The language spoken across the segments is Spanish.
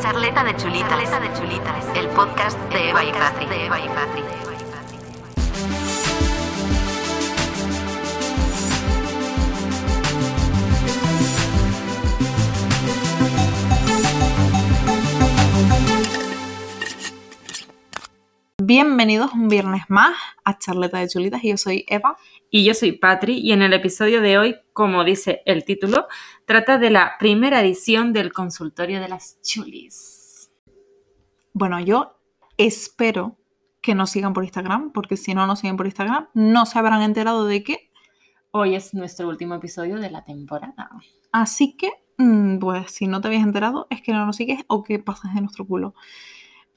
Charleta de chulitas. Charleta de chulitas. El podcast de Eva y Patri. De Eva y Patri. Bienvenidos un viernes más a Charleta de Chulitas y yo soy Eva. Y yo soy Patri y en el episodio de hoy, como dice el título, trata de la primera edición del consultorio de las chulis. Bueno, yo espero que nos sigan por Instagram, porque si no nos siguen por Instagram, no se habrán enterado de que. Hoy es nuestro último episodio de la temporada. Así que, mm, pues si no te habías enterado, es que no nos sigues o que pasas de nuestro culo.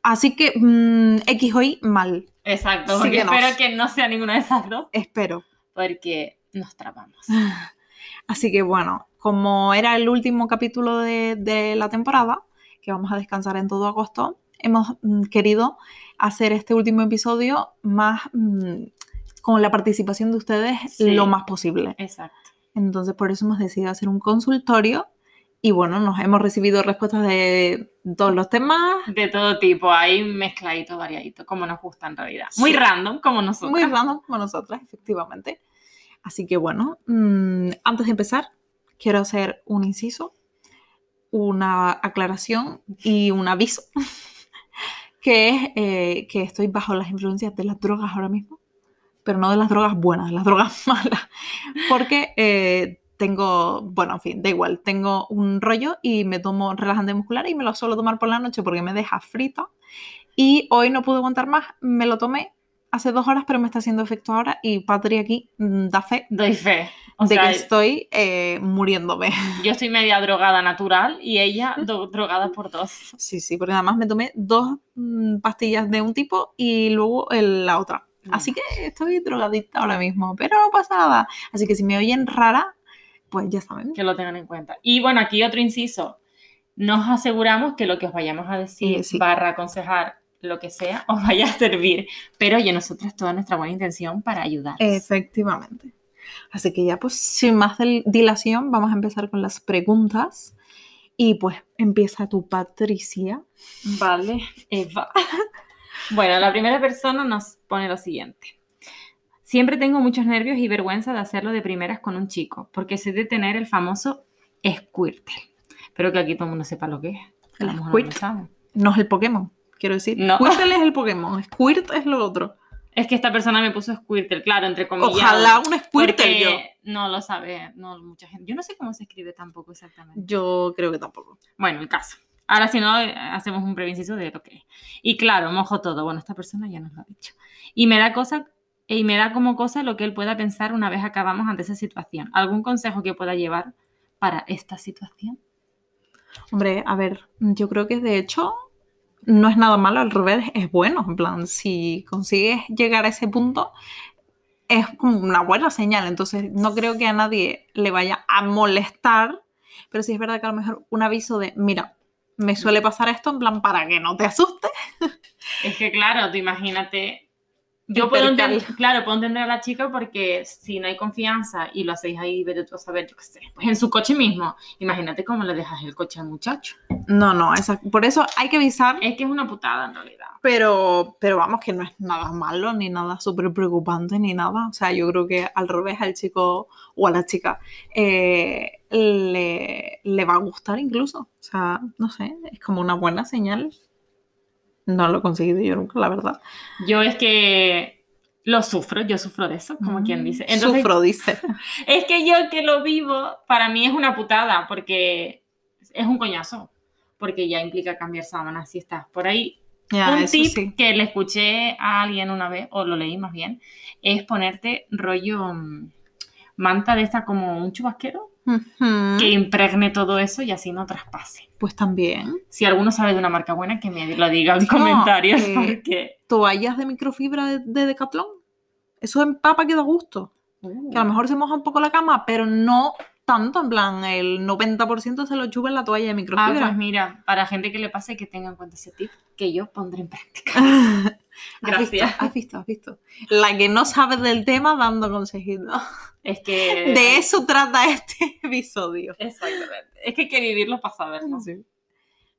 Así que, mm, X o Y, mal. Exacto, porque Síguenos. espero que no sea ninguna de esas dos, Espero. Porque nos trabamos. Así que bueno, como era el último capítulo de, de la temporada, que vamos a descansar en todo agosto, hemos mm, querido hacer este último episodio más mm, con la participación de ustedes Sí. lo más posible. Exacto. Entonces por eso hemos decidido hacer un consultorio y bueno, nos hemos recibido respuestas de todos los temas. De todo tipo, ahí mezcladito, variadito, como nos gusta en realidad. Muy random, como nosotros. Muy random como nosotras, efectivamente. Así que bueno, mm, antes de empezar, quiero hacer un inciso, una aclaración y un aviso, que es eh, que estoy bajo las influencias de las drogas ahora mismo, pero no de las drogas buenas, de las drogas malas, porque eh, tengo, bueno, en fin, da igual, tengo un rollo y me tomo relajante muscular y me lo suelo tomar por la noche porque me deja frita. Y hoy no pude aguantar más, me lo tomé hace dos horas, pero me está haciendo efecto ahora y Patri aquí mm, da fe Doy fe. O de sea, que estoy eh, muriéndome. yo estoy media drogada natural y ella drogada por dos. Sí, sí, porque además me tomé dos mm, pastillas de un tipo y luego el- la otra. Así que estoy drogadita ahora mismo, pero no pasa nada. Así que si me oyen rara, pues ya saben. que lo tengan en cuenta. Y bueno, aquí otro inciso. Nos aseguramos que lo que os vayamos a decir, sí. barra aconsejar, lo que sea, os vaya a servir. Pero oye, nosotros toda nuestra buena intención para ayudar. Efectivamente. Así que ya pues sin más dilación vamos a empezar con las preguntas. Y pues empieza tu Patricia. Vale, Eva. bueno, la primera persona nos pone lo siguiente. Siempre tengo muchos nervios y vergüenza de hacerlo de primeras con un chico, porque sé de tener el famoso squirtle. Espero que aquí todo el mundo sepa lo que es. El mejor no. No es el Pokémon, quiero decir. No. Squirtle es el Pokémon, Squirt es lo otro. Es que esta persona me puso squirtle, claro, entre comillas. Ojalá un Squirtle yo. no lo sabe, no mucha gente. Yo no sé cómo se escribe tampoco exactamente. Yo creo que tampoco. Bueno, el caso. Ahora si no, hacemos un previnciso de lo que es. Y claro, mojo todo. Bueno, esta persona ya nos lo ha dicho. Y me da cosa y me da como cosa lo que él pueda pensar una vez acabamos ante esa situación. ¿Algún consejo que pueda llevar para esta situación? Hombre, a ver, yo creo que de hecho no es nada malo, al revés, es bueno. En plan, si consigues llegar a ese punto, es como una buena señal. Entonces, no creo que a nadie le vaya a molestar, pero sí es verdad que a lo mejor un aviso de, mira, me suele pasar esto, en plan, para que no te asustes. Es que claro, tú imagínate. Yo puedo entender, claro, puedo entender a la chica porque si no hay confianza y lo hacéis ahí, vete tú a saber, yo qué sé, pues en su coche mismo, imagínate cómo le dejas el coche al muchacho. No, no, esa- por eso hay que avisar, Es que es una putada en realidad. pero, pero vamos, que no es nada malo, ni nada súper preocupante, ni nada. O sea, yo creo que al revés al chico o a la chica eh, le, le va a gustar incluso. O sea, no sé, es como una buena señal. No lo he conseguido yo nunca, la verdad. Yo es que lo sufro, yo sufro de eso, como quien dice. Entonces, Sufro, dice. es que yo que lo vivo, para mí es una putada, porque es un coñazo, porque ya implica cambiar sábanas si estás por ahí. Un tip sí. que le escuché a alguien una vez, o lo leí más bien, es ponerte rollo mm, manta de esta como un chubasquero, Ujú. que impregne todo eso y así no traspase. Pues también. Si alguno sabe de una marca buena, que me lo diga en No, comentarios, eh, porque... Toallas de microfibra de, de Decathlon. Eso empapa que da gusto. Que a lo mejor se moja un poco la cama, pero no tanto, en plan, el 90% se lo chupa en la toalla de Ah, microfibra. pues mira, para gente que le pase que tenga en cuenta ese tip, que yo pondré en práctica. ¿Has visto? Gracias. ¿Has visto? ¿Has visto? La que no sabe del tema dando consejitos. Es que... De eso trata este episodio. Exactamente. Es que hay que vivirlo para saberlo. Sí.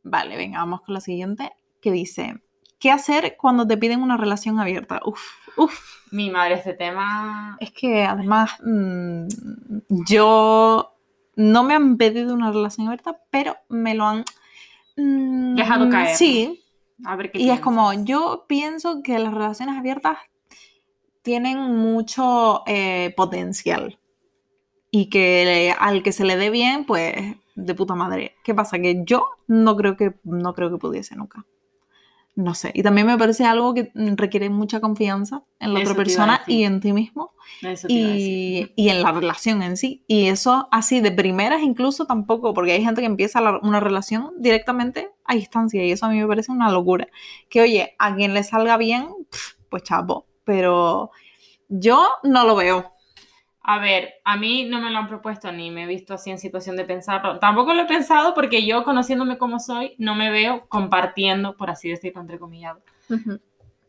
Vale, venga, vamos con la siguiente, que dice, ¿qué hacer cuando te piden una relación abierta? Uf, uf. Mi madre, este tema. Es que además mm, yo no me han pedido una relación abierta, pero me lo han mm, Dejado caer. Sí, A ver qué y es como, yo pienso que las relaciones abiertas tienen mucho eh, potencial y que al que se le dé bien, pues de puta madre. ¿Qué pasa? Que yo no creo que, no creo que pudiese nunca. No sé. Y también me parece algo que requiere mucha confianza en la Eso otra persona y en ti mismo y, y en la relación en sí. Y eso así de primeras incluso tampoco, porque hay gente que empieza la- una relación directamente a distancia y eso a mí me parece una locura. Que oye, a quien le salga bien, pues chapo, pero yo no lo veo. A ver, a mí no me lo han propuesto ni me he visto así en situación de pensarlo. Tampoco lo he pensado porque yo, conociéndome como soy, no me veo compartiendo, por así decirlo, entre comillas,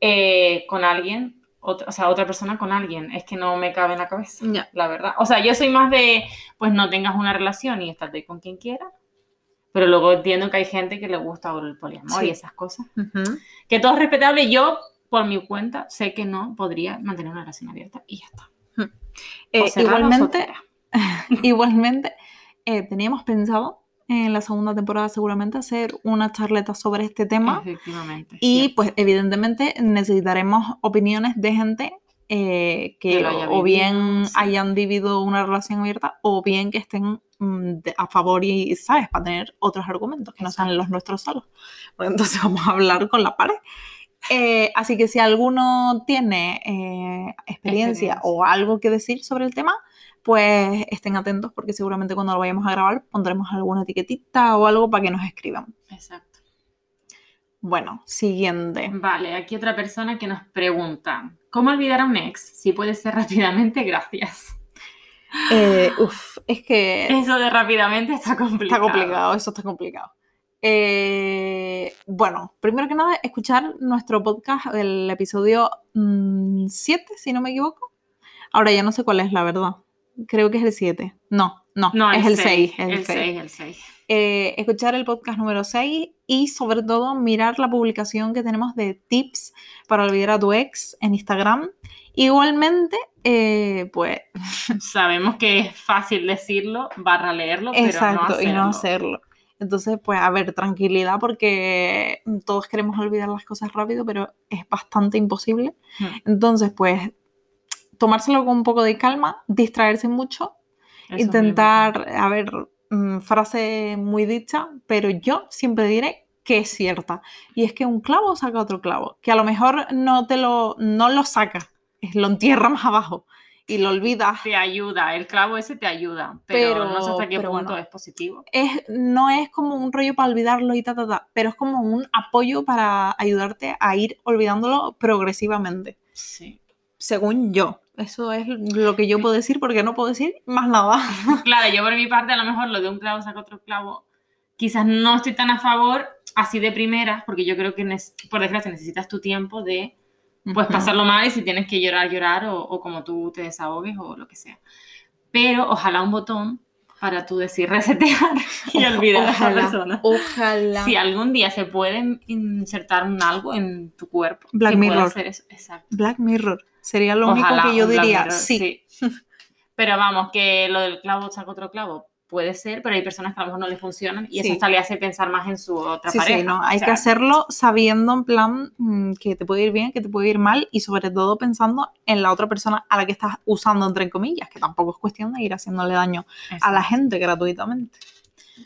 eh, con alguien, otra, o sea, otra persona con alguien. Es que no me cabe en la cabeza, Ya. la verdad. O sea, yo soy más de, pues no tengas una relación y estate con quien quieras. Pero luego entiendo que hay gente que le gusta el poliamor Sí. y esas cosas. Que todo es respetable. Yo, por mi cuenta, sé que no podría mantener una relación abierta y ya está. Eh, igualmente, igualmente eh, teníamos pensado en la segunda temporada seguramente hacer una charleta sobre este tema. Efectivamente. Y cierto. pues evidentemente necesitaremos opiniones de gente eh, que o bien sí. hayan vivido una relación abierta o bien que estén mm, de- a favor y, ¿sabes? Para tener otros argumentos que no sean los nuestros solos. Entonces vamos a hablar con la pared. Eh, así que si alguno tiene eh, experiencia, Experiencia. o algo que decir sobre el tema, pues estén atentos porque seguramente cuando lo vayamos a grabar pondremos alguna etiquetita o algo para que nos escriban. Exacto. Bueno, siguiente. Vale, aquí otra persona que nos pregunta, ¿cómo olvidar a un ex? Si puede ser rápidamente, gracias. Eh, uf, es que Eso de rápidamente está complicado. está complicado, eso está complicado. Eh, bueno, primero que nada, escuchar nuestro podcast, el episodio 7, si no me equivoco. Ahora ya no sé cuál es, la verdad. Creo que es el 7. No, no, No, es el 6. seis, es el El 6. 6, el 6. Eh, escuchar el podcast número 6 y sobre todo mirar la publicación que tenemos de tips para olvidar a tu ex en Instagram. Igualmente, eh, pues Sabemos que es fácil decirlo, barra leerlo, pero Exacto, no y no hacerlo. Entonces, pues, a ver, tranquilidad porque todos queremos olvidar las cosas rápido, pero es bastante imposible. Entonces, pues, tomárselo con un poco de calma, distraerse mucho, Eso intentar, a ver, mm, frase muy dicha, pero yo siempre diré que es cierta. Y es que un clavo saca otro clavo, que a lo mejor no te lo, no lo saca, es- lo entierra más abajo y lo olvidas Te ayuda, el clavo ese te ayuda, pero, Pero- no sé hasta qué punto bueno. es positivo. es, no es como un rollo para olvidarlo y ta, ta, ta, pero es como un apoyo para ayudarte a ir olvidándolo progresivamente, Sí. según yo. Eso es lo que yo puedo decir porque no puedo decir más nada. Claro, yo por mi parte a lo mejor lo de un clavo saca otro clavo. Quizás no estoy tan a favor así de primeras, porque yo creo que por desgracia necesitas tu tiempo de pues pasarlo mal y si tienes que llorar, llorar o, o como tú te desahogues o lo que sea. Pero ojalá un botón para tú decir resetear y olvidar a esa persona. Ojalá. Si algún día se puede insertar un algo en tu cuerpo, Black Mirror. hacer eso. Exacto. Black Mirror sería lo Ojalá único que yo diría. Mirror, sí. Pero vamos, que lo del clavo saca otro clavo puede ser, pero hay personas que a lo mejor no le funcionan y Sí. eso hasta le hace pensar más en su otra Sí, pareja. sí, no, O hay sea, que hacerlo sabiendo en plan mm, que te puede ir bien, que te puede ir mal y sobre todo pensando en la otra persona a la que estás usando entre comillas, que tampoco es cuestión de ir haciéndole daño a la gente gratuitamente.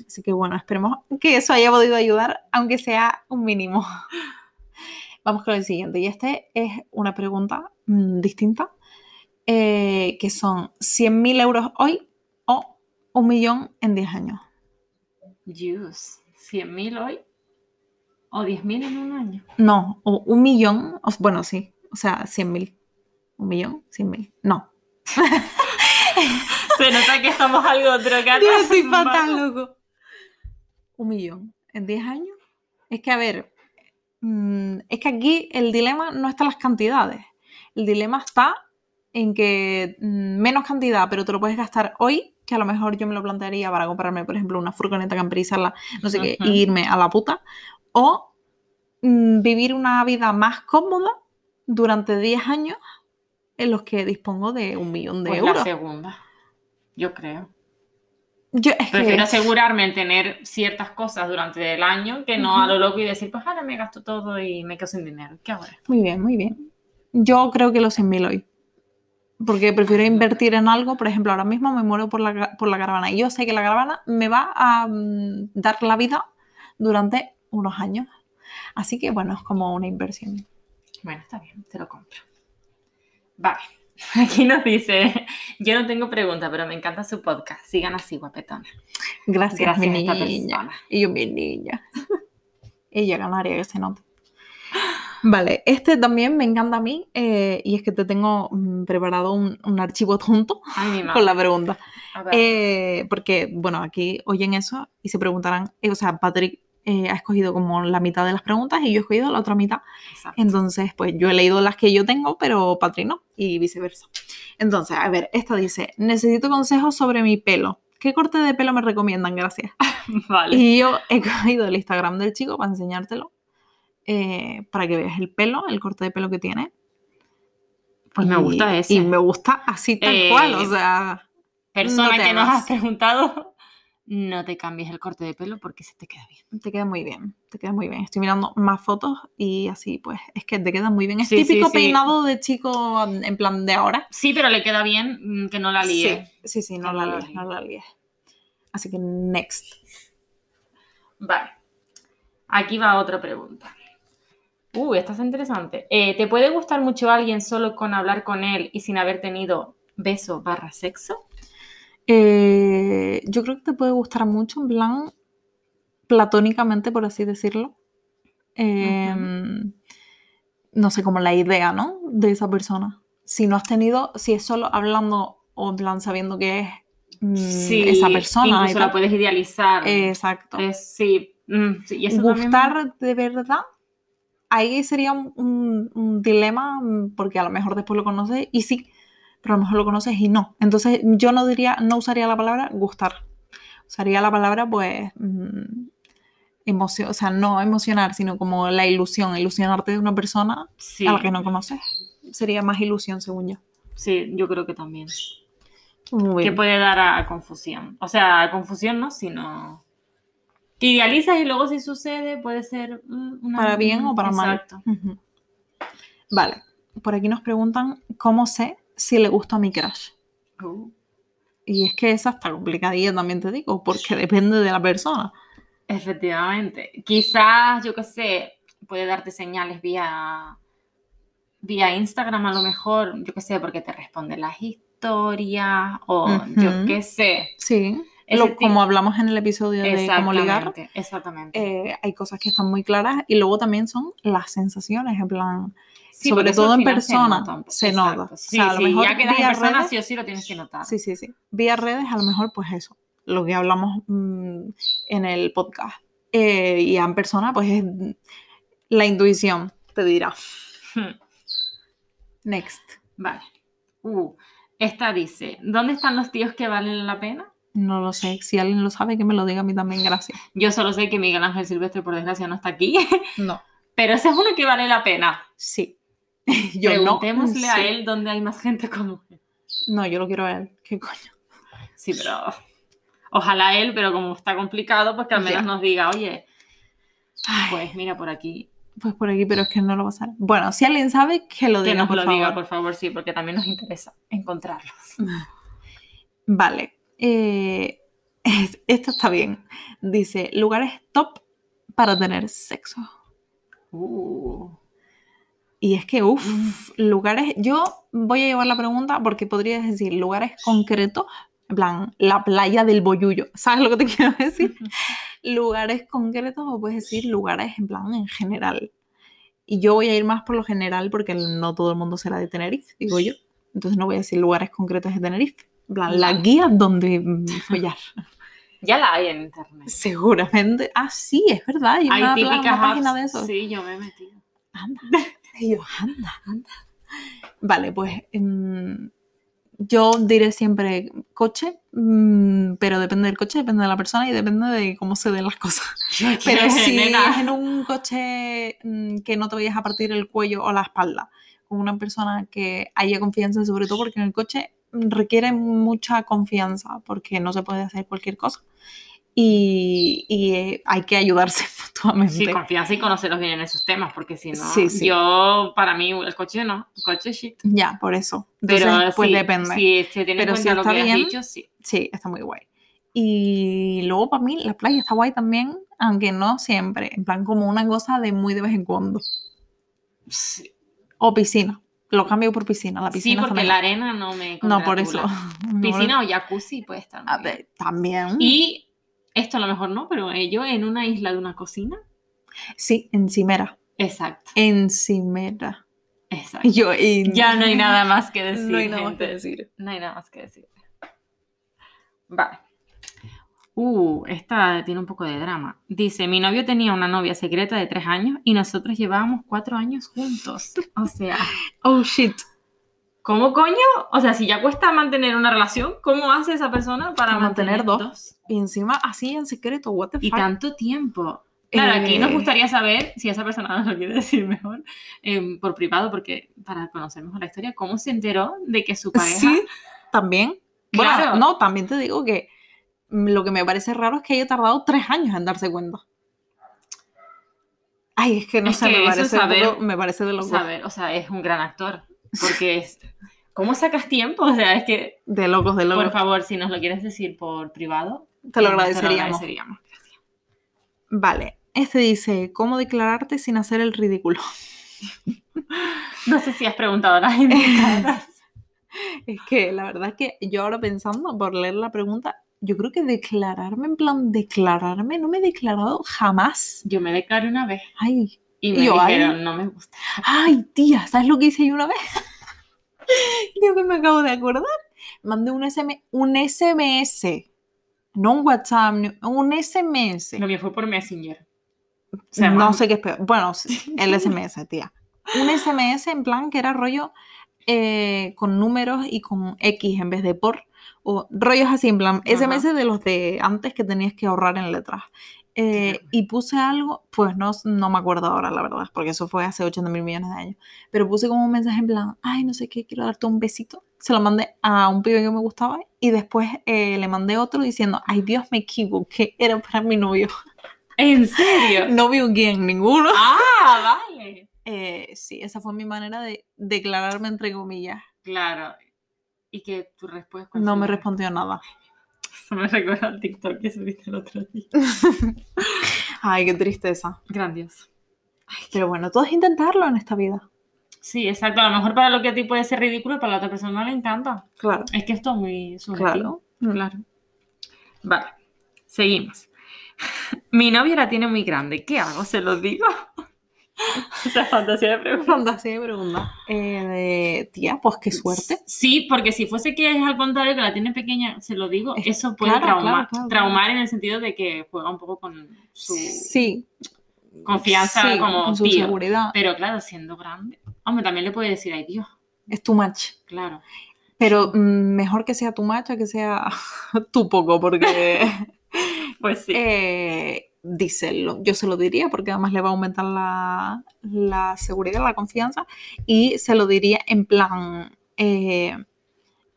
Así que bueno, esperemos que eso haya podido ayudar, aunque sea un mínimo. Vamos con el siguiente. Y este es una pregunta mm, distinta, eh, que son 100.000 euros hoy un millón en 10 años. Juice. 100.000 hoy o 10.000 en un año. No, o un millón, o- bueno, sí, o sea, 100.000. Un millón, 100.000. No. Se nota que estamos algo drogados. Tío, estoy fatal, loco. Un millón en 10 años. Es que, a ver, mm, es que aquí el dilema no está en las cantidades. El dilema está en que mm, menos cantidad, pero te lo puedes gastar hoy, que a lo mejor yo me lo plantearía para comprarme, por ejemplo, una furgoneta camperizarla, no sé qué, Ujú. e irme a la puta. O mm, vivir una vida más cómoda durante 10 años en los que dispongo de un millón de Pues la euros. segunda, yo creo. Yo, es que- Prefiero asegurarme en tener ciertas cosas durante el año que no a lo loco y decir, pues ahora me gasto todo y me quedo sin dinero. ¿Qué ahora? Muy bien, muy bien. Yo creo que los 100.000 hoy. Porque prefiero invertir en algo. Por ejemplo, ahora mismo me muero por la, por la caravana. Y yo sé que la caravana me va a mm, dar la vida durante unos años. Así que, bueno, es como una inversión. Bueno, está bien, te lo compro. Vale. Aquí nos dice, yo no tengo pregunta, pero me encanta su podcast. Sigan así, guapetona. Gracias, Gracias mi niña. Y yo, mi niña. Ella ganaría que se note. Vale, este también me encanta a mí. eh, y es que te tengo mm, preparado un, un archivo tonto Ay, con la pregunta. Eh, porque, bueno, aquí oyen eso y se preguntarán, eh, o sea, Patrick ha escogido como la mitad de las preguntas y yo he escogido la otra mitad. Exacto. Entonces, pues yo he leído las que yo tengo, pero Patrick no, y viceversa. Entonces, a ver, esta dice, necesito consejos sobre mi pelo. ¿Qué corte de pelo me recomiendan? Gracias. Vale. Y yo he cogido el Instagram del chico para enseñártelo, eh, para que veas el pelo, el corte de pelo que tiene. Pues me gusta ese. Y me gusta así tal Eh, cual, o sea... Persona no que nos has preguntado, no te cambies el corte de pelo porque se te queda bien. Te queda muy bien, te queda muy bien. Estoy mirando más fotos y así, pues, es que te queda muy bien. Es Sí, típico sí. peinado de chico en plan de ahora. Sí, pero le queda bien mm, que no la líe. Sí, sí, sí, no la no la líes, líes. no la líes. Así que next. Vale. Aquí va otra pregunta. Uh, esta es interesante. Eh, ¿Te puede gustar mucho alguien solo con hablar con él y sin haber tenido beso barra sexo? Eh, yo creo que te puede gustar mucho, en plan, platónicamente, por así decirlo. Eh, No sé, como la idea, ¿no? De esa persona. Si no has tenido, si es solo hablando o en plan sabiendo que es mm, esa persona. y Incluso la puedes idealizar. Exacto. Es- sí, mm, sí, y eso también- gustar de verdad, ahí sería un, un- un dilema mm, porque a lo mejor después lo conoces y sí, pero a lo mejor lo conoces y no. Entonces yo no diría, no usaría la palabra gustar. Usaría la palabra pues emoción, o sea, no emocionar, sino como la ilusión, ilusionarte de una persona Sí, a la que no conoces. Sería más ilusión según yo. sí, yo creo que también. Muy Que bien. puede dar a confusión. O sea, a confusión no, sino que idealizas y luego si sucede puede ser mm, una... Para bien o para mal. Exacto. Vale, por aquí nos preguntan cómo sé si le gusta a mi crush. Uh, Y es que esa está complicadilla también te digo, porque depende de la persona. efectivamente. Quizás, yo qué sé, puede darte señales vía, vía Instagram a lo mejor, yo qué sé, porque te responde las historias o yo qué sé. Sí, lo- tipo- como hablamos en el episodio de cómo ligar, Exactamente, eh, hay cosas que están muy claras y luego también son las sensaciones, en plan, Sí, sobre todo en persona, nota un poco. se nota. O Sí, sea, a lo sí, mejor ya quedas en persona, redes- sí o sí lo tienes que notar. sí, sí, sí. Vía redes, a lo mejor, pues eso, lo que hablamos mm, en el podcast. Eh, y en persona, pues es la intuición, te dirá. Hmm. Next. Vale. Uh, esta dice, ¿dónde están los tíos que valen la pena? No lo sé, si alguien lo sabe, que me lo diga a mí también, gracias. Yo solo sé que Miguel Ángel Silvestre, por desgracia, no está aquí, No. pero ese es uno que vale la pena. Sí. Yo no. Preguntémosle a Sí. él dónde hay más gente como él. No, yo lo quiero a él. ¿Qué coño? Sí, pero ojalá él, pero como está complicado, pues que al menos Ya. nos diga, oye, pues mira por aquí, pues por aquí, pero es que no lo va a hacer. Bueno, si alguien sabe, que lo que diga, nos por lo favor. diga, por favor, sí, porque también nos interesa encontrarlos. Vale. Eh, es- esto está bien. Dice, lugares top para tener sexo. Uh, Y es que, uff, lugares... Yo voy a llevar la pregunta porque podrías decir lugares concretos, en plan, la playa del Boyullo. ¿Sabes lo que te quiero decir? lugares concretos o puedes decir lugares en plan en general. Y yo voy a ir más por lo general porque no todo el mundo será de Tenerife, digo yo. Entonces no voy a decir lugares concretos de Tenerife. La guía donde mm, follar. ya la hay en internet. Seguramente. Ah, sí, es verdad. Hay, Hay una, típicas una página apps. de eso. Sí, yo me he metido. Anda. Y yo, anda, anda. Vale, pues mm, yo diré siempre coche, mm, pero depende del coche, depende de la persona y depende de cómo se den las cosas. Pero si Nena. es en un coche mm, que no te vayas a partir el cuello o la espalda, con una persona que haya confianza, sobre todo porque en el coche requiere mucha confianza, porque no se puede hacer cualquier cosa. Y, y, eh, hay que ayudarse mutuamente. Sí, confianza y conocerlos bien en esos temas, porque si no, Sí, sí. yo, para mí, el coche no, el coche shit. Ya, por eso. Pero Entonces, pues sí, depende. Si se tiene Pero en si cuenta lo está que bien, has dicho, sí. Sí, está muy guay. Y luego para mí la playa está guay también, aunque no siempre. En plan, como una cosa de muy de vez en cuando. Sí, O piscina. Lo cambio por piscina. La Sí, piscina está porque la arena no me No, por eso. Piscina o jacuzzi puede estar. a ver, también. Y esto a lo mejor no, pero yo en una isla de una cocina. Sí, encimera. Exacto, Encimera. exacto. Yo, y- Ya no hay nada más que decir. No hay nada más que decir. No hay nada más que decir. Vale. Uh, esta tiene un poco de drama. Dice, mi novio tenía una novia secreta de tres años y nosotros llevábamos cuatro años juntos. O sea, Oh, shit. ¿cómo coño? O sea, si ya cuesta mantener una relación, ¿cómo hace esa persona para, mantener mantener, dos. Y encima así en secreto, what the Y fuck. tanto tiempo. Claro, aquí Eh, nos gustaría saber, si esa persona nos lo quiere decir mejor, em, por privado, porque para conocer mejor la historia, ¿cómo se enteró de que su pareja... Sí, también. Bueno, Claro. no, también te digo que lo que me parece raro es que haya tardado tres años en darse cuenta. Ay, es que no Es sé, que me, parece saber- me parece de locos. saber, o sea, es un gran actor. Porque es. ¿Cómo sacas tiempo? O sea, es que, De locos, de locos. por favor, si nos lo quieres decir por privado, Te lo eh, agradeceríamos. agradeceríamos. Gracias. Vale, este dice, ¿cómo declararte sin hacer el ridículo? No sé si has preguntado a las indicadas. Es que la verdad es que yo ahora pensando por leer la pregunta, yo creo que declararme, en plan, declararme, no me he declarado jamás. Yo me declaré una vez Ay, y me Yo, ay. dijeron, no me gusta. ay, tía, ¿sabes lo que hice yo una vez? Creo que me acabo de acordar. Mandé un, SM, un SMS, no un WhatsApp, un SMS. Lo mío fue por Messenger. O sea, no sé qué es peor. Bueno, el SMS, tía. Un SMS en plan que era rollo eh, con números y con X en vez de por. O rollos así, en plan, Ajá. SMS de los de antes que tenías que ahorrar en letras. Eh, y puse algo, pues no, no me acuerdo ahora, la verdad, porque eso fue hace 80 mil millones de años. Pero puse como un mensaje en plan, ay, no sé qué, quiero darte un besito. Se lo mandé a un pibe que me gustaba y después eh, le mandé otro diciendo, ay, Dios, me equivoqué, era para mi novio. ¿En serio? Novio quién, ninguno. ah, vale. Eh, sí, esa fue mi manera de declararme entre comillas. Claro. ¿Y que tu respuesta? No me respondió nada. Eso me recuerda al TikTok que subiste el otro día. Ay, qué tristeza. Grandioso. Pero bueno, todo es intentarlo en esta vida. Sí, exacto. A lo mejor para lo que a ti puede ser ridículo, para la otra persona no le encanta. Claro. Es que esto es muy subjetivo. Claro. Claro. Vale, seguimos. Mi novia la tiene muy grande. ¿Qué hago? ¿Se lo digo? Fantasía de pregunta. Fantasía de pregunta. Eh, tía, pues qué suerte. Sí, porque si fuese que es al contrario, que la tiene pequeña, se lo digo, Es- eso puede claro, traumar. claro, claro, traumar en el sentido de que juega un poco con su Sí. confianza Sí, como con su tío. seguridad. Pero claro, siendo grande, hombre, también le puede decir, ay Dios, Es tu match. claro. Pero mm, mejor que sea tu match a que sea tu poco, porque Pues sí. eh, díselo. Yo se lo diría porque además le va a aumentar la, la seguridad, la confianza. Y se lo diría en plan. eh,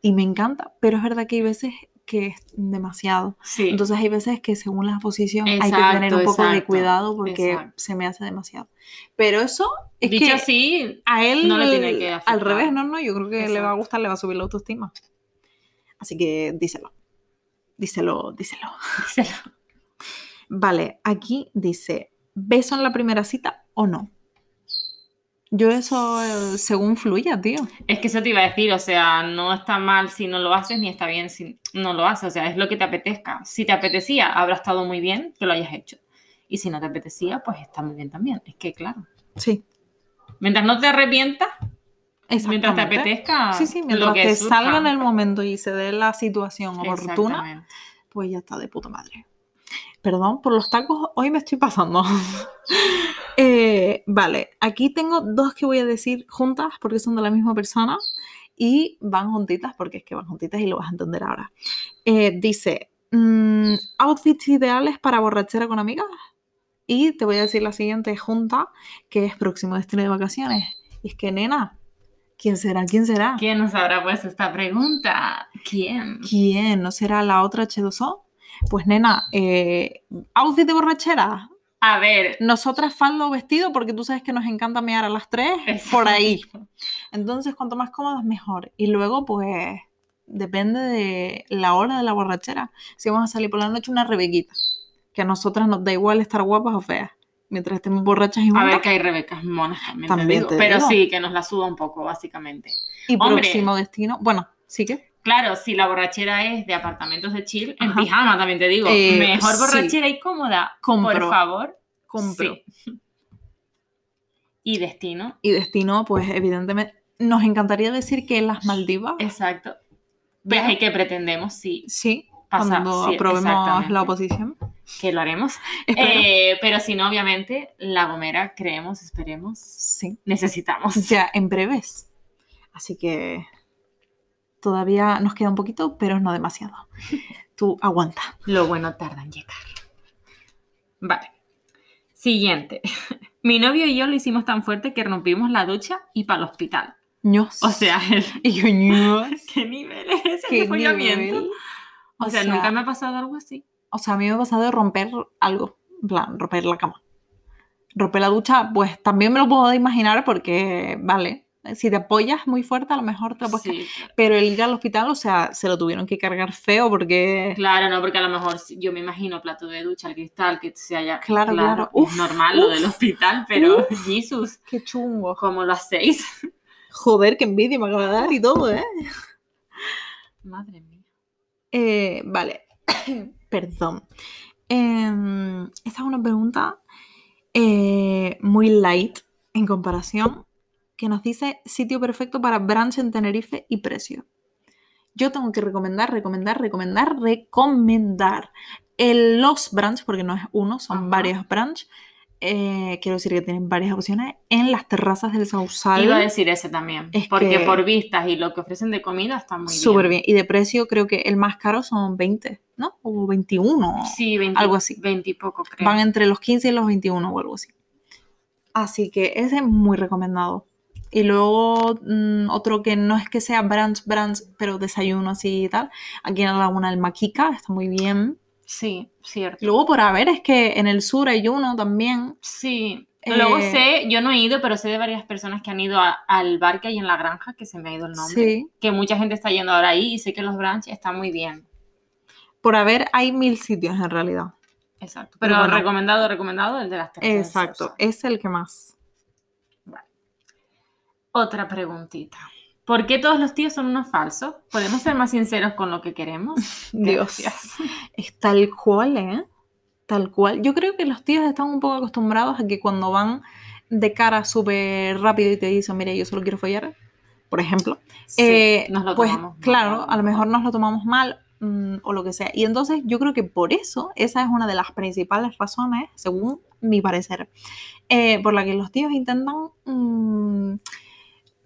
y me encanta, pero es verdad que hay veces que es demasiado. sí. Entonces hay veces que según la posición hay que Exacto, tener un poco de exacto, cuidado porque exacto. se me hace demasiado. Pero eso es Dicho que así, a él no le tiene que al afectar. revés, no, no, yo creo que le va a Exacto. gustar, le va a subir la autoestima. Así que díselo. Díselo, díselo. díselo. Vale, aquí dice, ¿beso en la primera cita o no? Yo eso eh, según fluya, tío. Es que eso te iba a decir, o sea, no está mal si no lo haces, ni está bien si no lo haces, o sea, es lo que te apetezca. Si te apetecía, habrá estado muy bien que lo hayas hecho. Y si no te apetecía, pues está muy bien también. Es que, claro, Sí. mientras no te arrepientas, mientras te apetezca, Sí, sí, lo mientras que te surja. salga en el momento y se dé la situación oportuna, pues ya está de puta madre. Perdón por los tacos, hoy me estoy pasando. Eh, vale, aquí tengo dos que voy a decir juntas porque son de la misma persona y van juntitas, porque es que van juntitas y lo vas a entender ahora. Eh, dice, mm, outfits ideales para borrachera con amigas. Y te voy a decir la siguiente junta, que es próximo destino de vacaciones. Y es que, nena, ¿quién será? ¿Quién será? ¿Quién nos habrá puesto esta pregunta? ¿Quién? ¿Quién? ¿No será la otra H2O? Pues, nena, eh, outfit de borrachera. A ver, Nosotras faldo o vestido, porque tú sabes que nos encanta mear a las tres, por ahí. Entonces, cuanto más cómodas, mejor. Y luego, pues, depende de la hora de la borrachera. Si vamos a salir por la noche, una rebequita. Que a nosotras nos da igual estar guapas o feas. Mientras estemos borrachas y A juntas. ver que hay rebecas monas también, te También digo. te Pero digo. sí, que nos la suda un poco, básicamente. Y Hombre. próximo destino. Bueno, sí que. Claro, si la borrachera es de apartamentos de chill, en pijama también te digo. Eh, Mejor sí. borrachera y cómoda. Por favor. Compro. Sí. Y destino. Y destino, pues, evidentemente. Nos encantaría decir que las Maldivas. Exacto. Viaje que pretendemos, sí, Sí, cuando sí, aprobemos la oposición. que lo haremos. Eh, pero si no, obviamente, La Gomera, creemos, esperemos, sí. necesitamos. ya en breves. Así que todavía nos queda un poquito, pero no demasiado. Tú aguanta. Lo bueno tarda en llegar. Vale. Siguiente. Mi novio y yo lo hicimos tan fuerte que rompimos la ducha y para el hospital. Ños. O sea, el- Y yo, ños. ¿qué nivel es ese Qué nivel. O sea, nunca me ha pasado algo así. O sea, a mí me ha pasado de romper algo. En plan, romper la cama. Romper la ducha, pues también me lo puedo imaginar porque, vale, si te apoyas muy fuerte, a lo mejor te lo puedes Sí, Pero el ir al hospital, o sea, se lo tuvieron que cargar feo porque... claro, no, porque a lo mejor yo me imagino plato de ducha, el cristal, que se haya. Claro, claro. es Uf, normal lo uf, del hospital, pero Jesus, Qué chungo. ¿cómo lo hacéis? Joder, qué envidia me acaba de dar y todo, ¿eh? Madre mía. Eh, vale, perdón. Em, esta es una pregunta eh, muy light en comparación, que nos dice sitio perfecto para brunch en Tenerife y precio. Yo tengo que recomendar, recomendar, recomendar, recomendar el, los brunch, porque no es uno, son Ajá. varios brunch. eh, quiero decir que tienen varias opciones en las terrazas del Sausal. Iba a decir ese también. Es porque que- por vistas y lo que ofrecen de comida está muy bien. Súper bien. Y de precio creo que el más caro son 20, ¿no? O 21. Sí, 20, Algo así. 20 y poco, creo. Van entre los 15 y los 21 o algo así. Así que ese es muy recomendado. Y luego mm, otro que no es que sea brunch, brunch, pero desayuno así y tal. Aquí en la Laguna del Maquica está muy bien. Sí, cierto. Y luego por haber es que en el sur hay uno también. Sí. Eh, Luego sé, yo no he ido, pero sé de varias personas que han ido a- al bar que hay en la granja, que se me ha ido el nombre. Sí. Que mucha gente está yendo ahora ahí y sé que los brunch están muy bien. Por haber hay mil sitios en realidad. Exacto. Pero Pero bueno. recomendado, recomendado el de las de Exacto. Es el que más. Otra preguntita. ¿Por qué todos los tíos son unos falsos? ¿Podemos ser más sinceros con lo que queremos? Dios. Gracias. Es tal cual, ¿eh? Tal cual. Yo creo que los tíos están un poco acostumbrados a que cuando van de cara súper rápido y te dicen, mira, yo solo quiero follar, por ejemplo, Sí, eh, nos lo pues tomamos mal. claro, a lo mejor nos lo tomamos mal mm, o lo que sea. Y entonces yo creo que por eso esa es una de las principales razones, según mi parecer, eh, por la que los tíos intentan mm,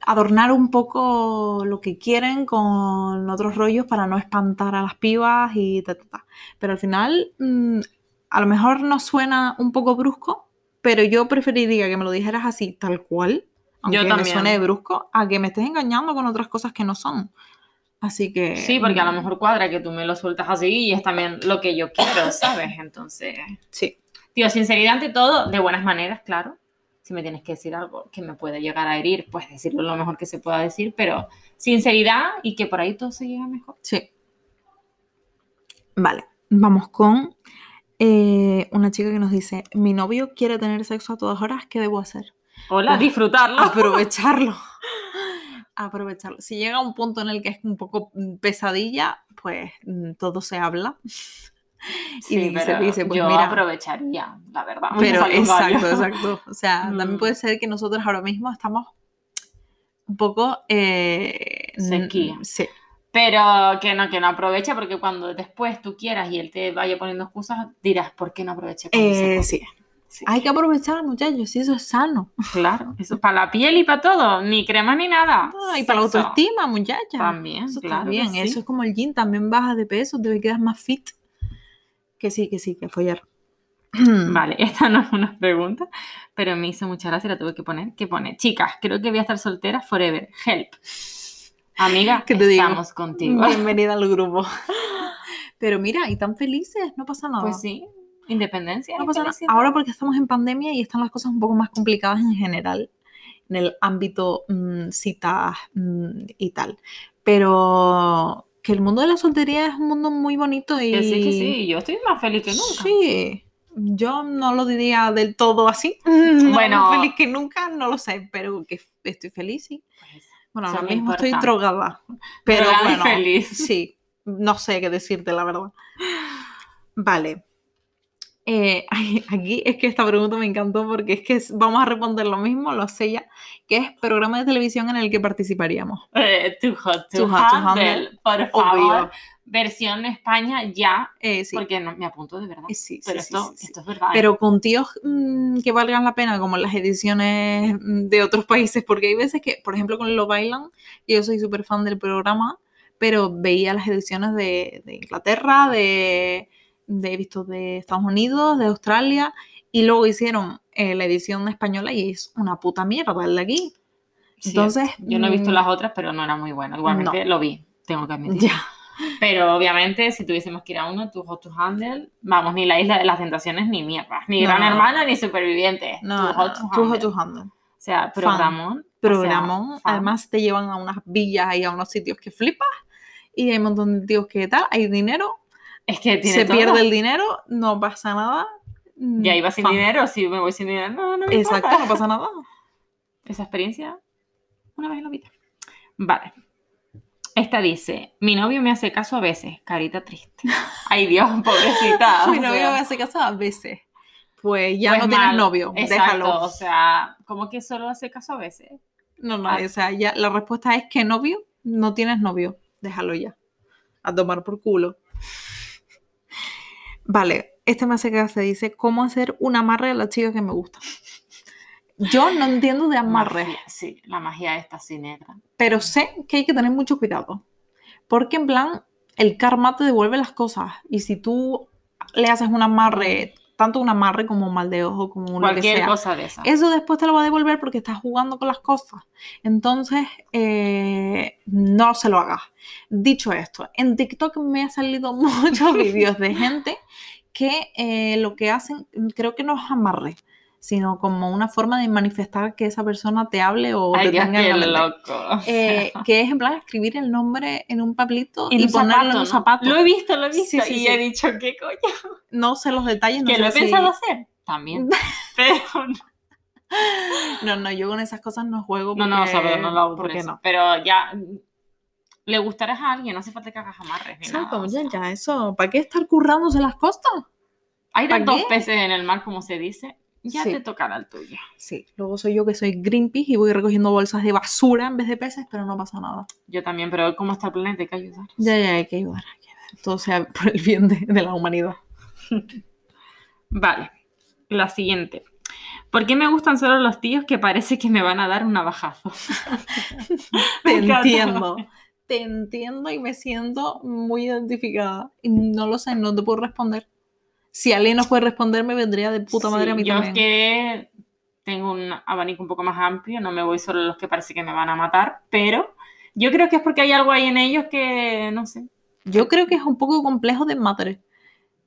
adornar un poco lo que quieren con otros rollos para no espantar a las pibas y ta, ta, ta. Pero al final, mm, a lo mejor nos suena un poco brusco, pero yo preferiría que me lo dijeras así, tal cual, aunque me también. suene brusco, a que me estés engañando con otras cosas que no son. Así que... Sí, porque a lo mm, mejor cuadra que tú me lo sueltas así y es también lo que yo quiero, ¿sabes? Entonces, Sí, tío, sinceridad ante todo, de buenas maneras, claro. Si me tienes que decir algo que me pueda llegar a herir, pues decirlo lo mejor que se pueda decir, pero sinceridad y que por ahí todo se llegue mejor. sí. Vale, vamos con eh, una chica que nos dice, mi novio quiere tener sexo a todas horas, ¿qué debo hacer? Hola, Uf, disfrutarlo. aprovecharlo. aprovecharlo. Si llega un punto en el que es un poco mm, pesadilla, pues mm, todo se habla. Sí, y dice, pero dice, pues yo mira. aprovecharía, la verdad. Pero exacto, exacto. O sea, también Mm. puede ser que nosotros ahora mismo estamos un poco... Eh, Sequía. Sí, Pero que no, que no aprovecha porque cuando después tú quieras y él te vaya poniendo excusas, dirás, ¿por qué no aproveché? Eh, sí. Sí. Hay que aprovechar, muchachos, si eso es sano. Claro, eso para la piel y para todo, ni crema ni nada. Y para la autoestima, muchacha. También, Eso claro está que bien. sí. Eso es como el gym, también bajas de peso, te quedas más fit. Que sí, que sí, que follar. Vale, esta no es una pregunta, pero me hizo mucha gracia, la tuve que poner. Que pone, chicas, creo que voy a estar soltera forever. Help. Amiga, ¿Qué te digo? estamos contigo. Bienvenida al grupo. Pero mira, y tan felices, no pasa nada. Pues sí, independencia. No y pasa nada. Ahora porque estamos en pandemia y están las cosas un poco más complicadas en general, en el ámbito mm, citas mm, y tal. Pero que el mundo de la soltería es un mundo muy bonito y... Que sí, que sí, yo estoy más feliz que nunca. Sí, yo no lo diría del todo así. No, Bueno. más feliz que nunca, no lo sé, pero que estoy feliz, sí. Pues, Bueno, ahora mismo estoy drogada, pero bueno, feliz. sí, no sé qué decirte, la verdad. Vale. Eh, aquí es que esta pregunta me encantó porque es que vamos a responder lo mismo, lo sé ya, que es programa de televisión en el que participaríamos. Eh, too hot to, Too hot to handle, handle, por favor. obvio. Versión España ya, Eh, sí, porque no, me apunto de verdad. sí, Pero sí, esto, sí, sí. esto es verdad. Pero con tíos mm, que valgan la pena, como las ediciones de otros países, porque hay veces que, por ejemplo, con Lo Bailan, yo soy súper fan del programa, pero veía las ediciones de, de Inglaterra, de, de, he visto de Estados Unidos, de Australia, y luego hicieron eh, la edición española y es una puta mierda el de aquí. Sí, entonces, yo no he visto mm, las otras, pero no era muy bueno. Igualmente lo vi, tengo que admitir. Ya. Pero obviamente, si tuviésemos que ir a uno, tu hot to handle, vamos, ni la isla de las tentaciones, ni mierda. Ni No, gran no. hermana, ni supervivientes. No, tu hot to no, handle. Hot to Handle. O sea, programón. o sea, Programón. Además, te llevan a unas villas y a unos sitios que flipas. Y hay un montón de tíos que tal, hay dinero, es que tiene se todo. pierde el dinero, no pasa nada. mm, Ya iba sin dinero, si me voy sin dinero, no, no me Exacto, importa. no pasa nada. Esa experiencia, una vez en la vida. Vale. Esta dice, mi novio me hace caso a veces, carita triste. Ay Dios, pobrecita. Mi novio sea, me hace caso a veces. Pues ya pues no tienes novio, Exacto, déjalo. o sea, como que solo hace caso a veces. No, no, Ah. o sea, ya la respuesta es que novio, no tienes novio, déjalo ya. A tomar por culo. Vale, este me hace que se dice, ¿cómo hacer un amarre a la chica que me gusta? Yo no entiendo de amarres. Magia, sí, la magia esta así negra. pero sé que hay que tener mucho cuidado. Porque en plan, el karma te devuelve las cosas. Y si tú le haces un amarre, tanto un amarre como un mal de ojo, como lo que Cualquier sea, cosa de esa. eso después te lo va a devolver porque estás jugando con las cosas. Entonces, eh, no se lo hagas. Dicho esto, en TikTok me han salido muchos vídeos de gente que eh, lo que hacen, creo que no es amarre, sino como una forma de manifestar que esa persona te hable o Ay, te Dios, tenga en qué loco. o. Eh, que es en plan escribir el nombre en un papelito y un ponerlo zapato, en un ¿no? zapato. Lo he visto, lo he visto. Sí, sí, y sí. he dicho, ¿qué coño? No sé los detalles. No que lo he si- pensado hacer. También. Pero no. No, no, yo con esas cosas no juego. No, no, porque- saber, no lo hago por porque eso. no. Pero ya mm, le gustarás a alguien, no hace falta que hagas amarres. ni Exacto, nada, o sea. muchacha, eso. ¿Para qué estar currándose las costas? Hay ¿Pa' tantos qué? peces en el mar, como se dice. Ya Sí. te tocará el tuyo. Sí, luego soy yo que soy Greenpeace y voy recogiendo bolsas de basura en vez de peces, pero no pasa nada. Yo también, pero cómo está el planeta, hay que ayudar. Ya, ya, hay que ayudar, hay que ayudar. Todo sea por el bien de, de la humanidad. Vale, la siguiente. ¿Por qué me gustan solo los tíos que parece que me van a dar un navajazo? Te entiendo. Te entiendo y me siento muy identificada. No lo sé, no te puedo responder. Si alguien no puede responder, me vendría de puta madre Sí, a mí yo también. es que tengo un abanico un poco más amplio, no me voy solo a los que parece que me van a matar, pero yo creo que es porque hay algo ahí en ellos que, no sé, Yo creo que es un poco complejo de madre.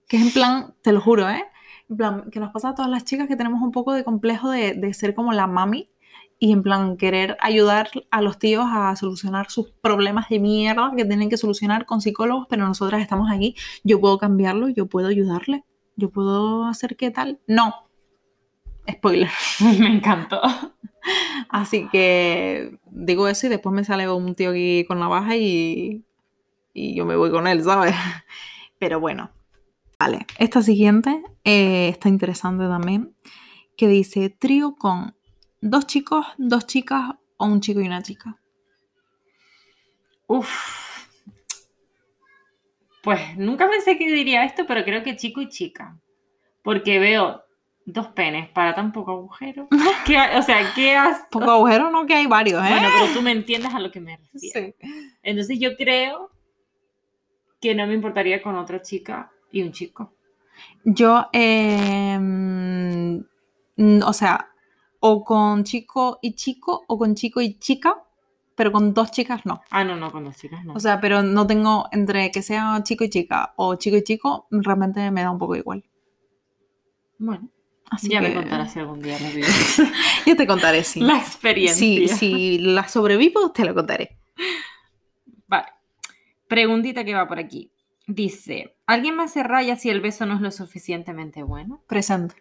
Que es en plan, te lo juro, ¿eh? En plan, que nos pasa a todas las chicas que tenemos un poco de complejo de, de ser como la mami y en plan querer ayudar a los tíos a solucionar sus problemas de mierda que tienen que solucionar con psicólogos, pero nosotras estamos aquí. Yo puedo cambiarlo, yo puedo ayudarle, yo puedo hacer qué tal. No. Spoiler. me encantó. Así que digo eso y después me sale un tío aquí con navaja y, y yo me voy con él, ¿sabes? Pero bueno. Vale, esta siguiente eh, está interesante también, que dice trío con dos chicos, dos chicas o un chico y una chica. Uf. Pues nunca pensé que diría esto, pero creo que chico y chica. Porque veo dos penes para tan poco agujero. ¿Qué ha- o sea, ¿qué has...? Poco agujero, no que hay varios, ¿eh? Bueno, pero tú me entiendes a lo que me refiero. sí. Entonces yo creo que no me importaría con otra chica y un chico. Yo, eh, mm, o sea, o con chico y chico, o con chico y chica, pero con dos chicas no. Ah, no, no, con dos chicas no. O sea, pero no tengo entre que sea chico y chica o chico y chico, realmente me da un poco igual. bueno, Así ya que me contarás si algún día vives. Yo te contaré, sí. La experiencia. Sí, si la sobrevivo, te lo contaré. Vale. Preguntita que va por aquí. Dice, ¿alguien me hace raya si el beso no es lo suficientemente bueno? Presente.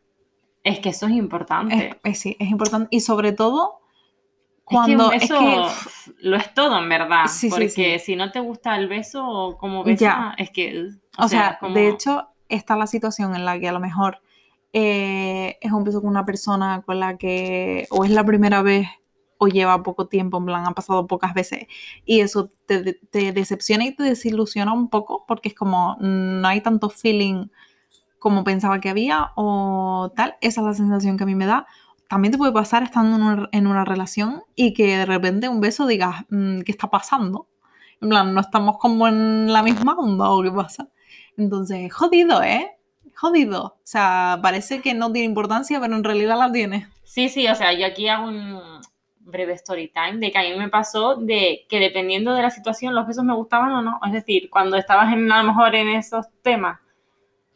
Es que eso es importante. Es, es- sí, es importante. Y sobre todo, Es cuando que es un beso que, lo es todo, en verdad. Sí, porque sí. si no te gusta el beso como besa, Ya. es que... O sea, como- de hecho, está la situación en la que a lo mejor eh, es un beso con una persona con la que o es la primera vez o lleva poco tiempo, en plan, han pasado pocas veces, y eso te, te decepciona y te desilusiona un poco, porque es como, no hay tanto feeling como pensaba que había, o tal, esa es la sensación que a mí me da. También te puede pasar estando en una, en una relación y que de repente un beso digas, mm, ¿qué está pasando? En plan, no estamos como en la misma onda o qué pasa. Entonces, jodido, ¿eh? Jodido. O sea, parece que no tiene importancia, pero en realidad la tiene. Sí, sí, o sea, yo aquí hago un breve story time de que a mí me pasó de que dependiendo de la situación los besos me gustaban o no. Es decir, cuando estabas en, a lo mejor en esos temas,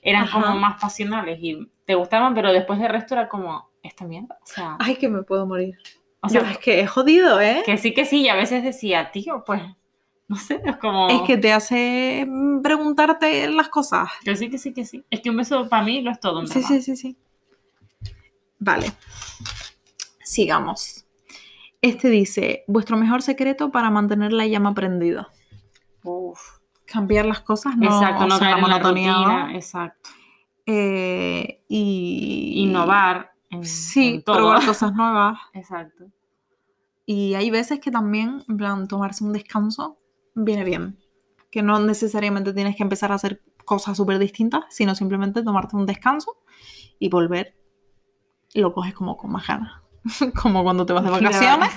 eran Ajá. como más pasionales y te gustaban, pero después del resto era como, esta mierda. O sea, Ay, que me puedo morir. o sea, es que es jodido, ¿eh? que sí, que sí, y a veces decía, tío, pues, no sé, es como... Es que te hace preguntarte las cosas. Que sí, que sí, que sí. Es que un beso para mí lo es todo, Sí, sí, sí, sí. Vale. Sigamos. Este dice, vuestro mejor secreto para mantener la llama prendida. Uf. Cambiar las cosas, no, exacto, no caer la en la monotonía. rutina, exacto. eh, y Innovar en, Sí, en todo. probar cosas nuevas. Exacto. Y hay veces que también, en plan, tomarse un descanso viene bien. Que no necesariamente tienes que empezar a hacer cosas súper distintas, sino simplemente tomarte un descanso y volver. Lo coges como con más ganas. como cuando te vas de vacaciones.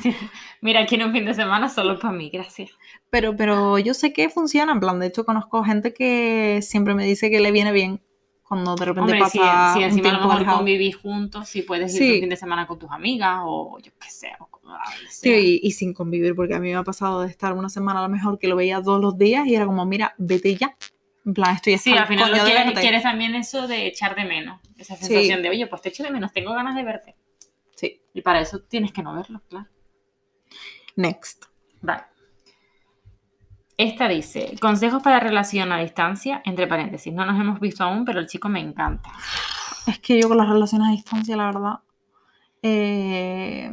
Mira, quiero un fin de semana solo para mí, gracias. Pero, pero yo sé que funciona. En plan, de hecho, conozco gente que siempre me dice que le viene bien cuando de repente Hombre, si, pasa si un encima a lo tiempo mejor convivís juntos, si puedes ir Sí. un fin de semana con tus amigas o yo qué sé. O, que Sí, sea. y, y sin convivir, porque a mí me ha pasado de estar una semana a lo mejor que lo veía todos los días y era como, mira, vete ya. En plan, estoy Sí, al final lo quieres, también eso de echar de menos. Esa Sí. sensación de, oye, pues te echo de menos, tengo ganas de verte. Sí. Y para eso tienes que no verlo, claro. Next. Vale. Esta dice, consejos para relación a distancia, entre paréntesis, no nos hemos visto aún, pero el chico me encanta. Es que yo con las relaciones a distancia, la verdad, eh,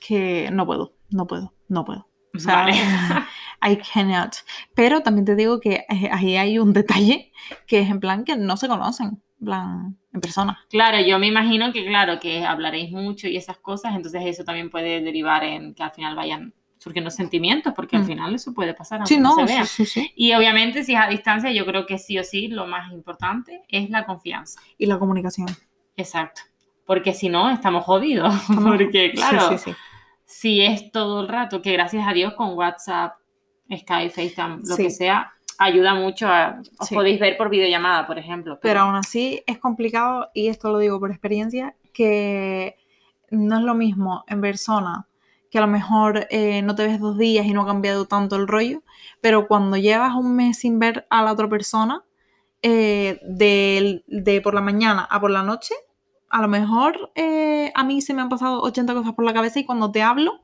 que no puedo, no puedo, no puedo. O sea, Vale. I cannot. Pero también te digo que eh, ahí hay un detalle que es en plan que no se conocen, en plan, en persona. Claro, yo me imagino que, claro, que hablaréis mucho y esas cosas, entonces eso también puede derivar en que al final vayan surgiendo sentimientos, porque al Mm. final eso puede pasar aunque Sí, no, no, se vea. sí, sí. Y obviamente si es a distancia, yo creo que sí o sí lo más importante es la confianza. Y la comunicación. Exacto. Porque si no, estamos jodidos. Porque, claro, si es todo el rato, que gracias a Dios con WhatsApp, Skype, FaceTime, lo que sea, ayuda mucho a... Os podéis ver por videollamada, por ejemplo. Pero aún así es complicado, y esto lo digo por experiencia, que no es lo mismo en persona, que a lo mejor eh, no te ves dos días y no ha cambiado tanto el rollo, pero cuando llevas un mes sin ver a la otra persona, eh, de, de por la mañana a por la noche, a lo mejor eh, a mí se me han pasado 80 cosas por la cabeza y cuando te hablo,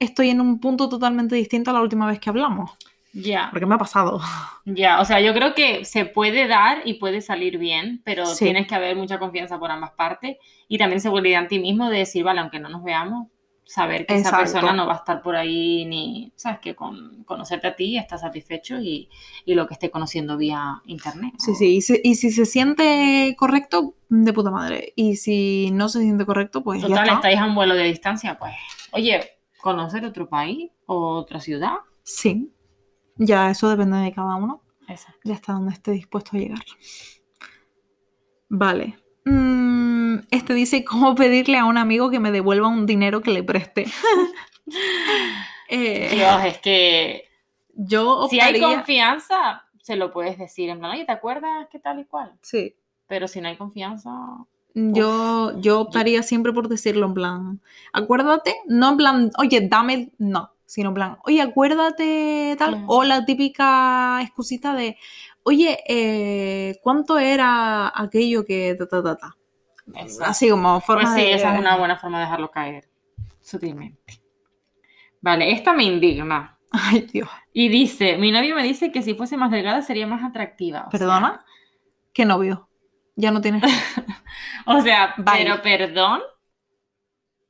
estoy en un punto totalmente distinto a la última vez que hablamos, Ya. porque me ha pasado. Ya, o sea, yo creo que se puede dar y puede salir bien, pero Sí. tienes que haber mucha confianza por ambas partes y también seguridad en ti mismo de decir, vale, aunque no nos veamos, saber que esa persona no va a estar por ahí ni, sabes, que con conocerte a ti está satisfecho y, y lo que esté conociendo vía internet. Sí, o- sí, y si, y si se siente correcto, de puta madre. Y si no se siente correcto, pues ya Total, está. estáis a un vuelo de distancia, pues, oye, conocer otro país o otra ciudad. Sí, ya eso depende de cada uno, Exacto. de hasta dónde esté dispuesto a llegar. Vale. Mm, Este dice cómo pedirle a un amigo que me devuelva un dinero que le preste. Eh, Dios, es que yo si hay confianza, se lo puedes decir en plan, oye, ¿te acuerdas qué tal y cual? Sí. Pero si no hay confianza, Yo, yo optaría siempre por decirlo en plan, acuérdate, no en plan, oye, dame, no, sino en plan, oye, acuérdate tal, o la típica excusita de, oye, eh, ¿cuánto era aquello que ta, ta, ta, ta? Exacto. Así como forma Pues sí, de... esa es una buena forma de dejarlo caer sutilmente. Vale, esta me indigna. Ay, Dios, Y dice, mi novio me dice que si fuese más delgada sería más atractiva. O sea- ¿perdona? ¿Qué novio? Ya no tienes... o sea, Bye. pero perdón.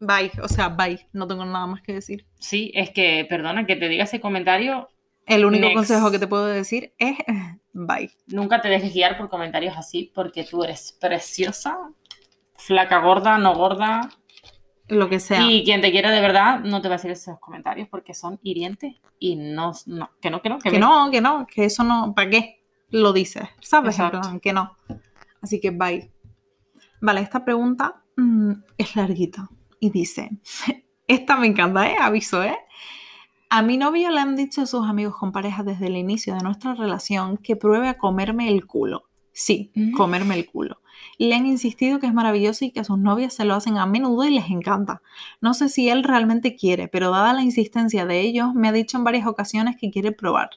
Bye, o sea, bye, no tengo nada más que decir. Sí, es que, perdona, que te diga ese comentario, El único Next. consejo que te puedo decir es bye. nunca te dejes guiar por comentarios así, porque tú eres preciosa, flaca, gorda, no gorda, Lo que sea. y quien te quiera de verdad no te va a hacer esos comentarios porque son hirientes y no, no que no, que no, Que no, que no, que eso no, ¿para qué lo dices? ¿Sabes? En plan, que no. Así que bye. Vale, esta pregunta mm, es larguita y dice, esta me encanta, ¿eh? Aviso, ¿eh? A mi novio le han dicho sus amigos con pareja desde el inicio de nuestra relación que pruebe a comerme el culo. Sí, Mm. comerme el culo. Le han insistido que es maravilloso y que sus novias se lo hacen a menudo y les encanta. No sé si él realmente quiere, pero dada la insistencia de ellos, me ha dicho en varias ocasiones que quiere probar.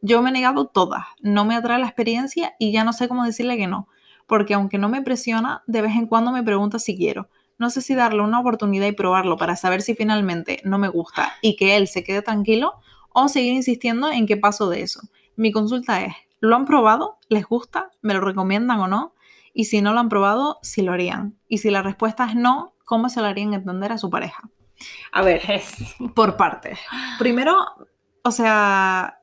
Yo me he negado todas, no me atrae la experiencia y ya no sé cómo decirle que no, porque aunque no me presiona, de vez en cuando me pregunta si quiero. No sé si darle una oportunidad y probarlo para saber si finalmente no me gusta y que él se quede tranquilo o seguir insistiendo en qué paso de eso. Mi consulta es, ¿lo han probado? ¿Les gusta? ¿Me lo recomiendan o no? Y si no lo han probado, si lo harían. Y si la respuesta es no, ¿cómo se lo harían entender a su pareja? A ver, Es- por partes. Primero, o sea,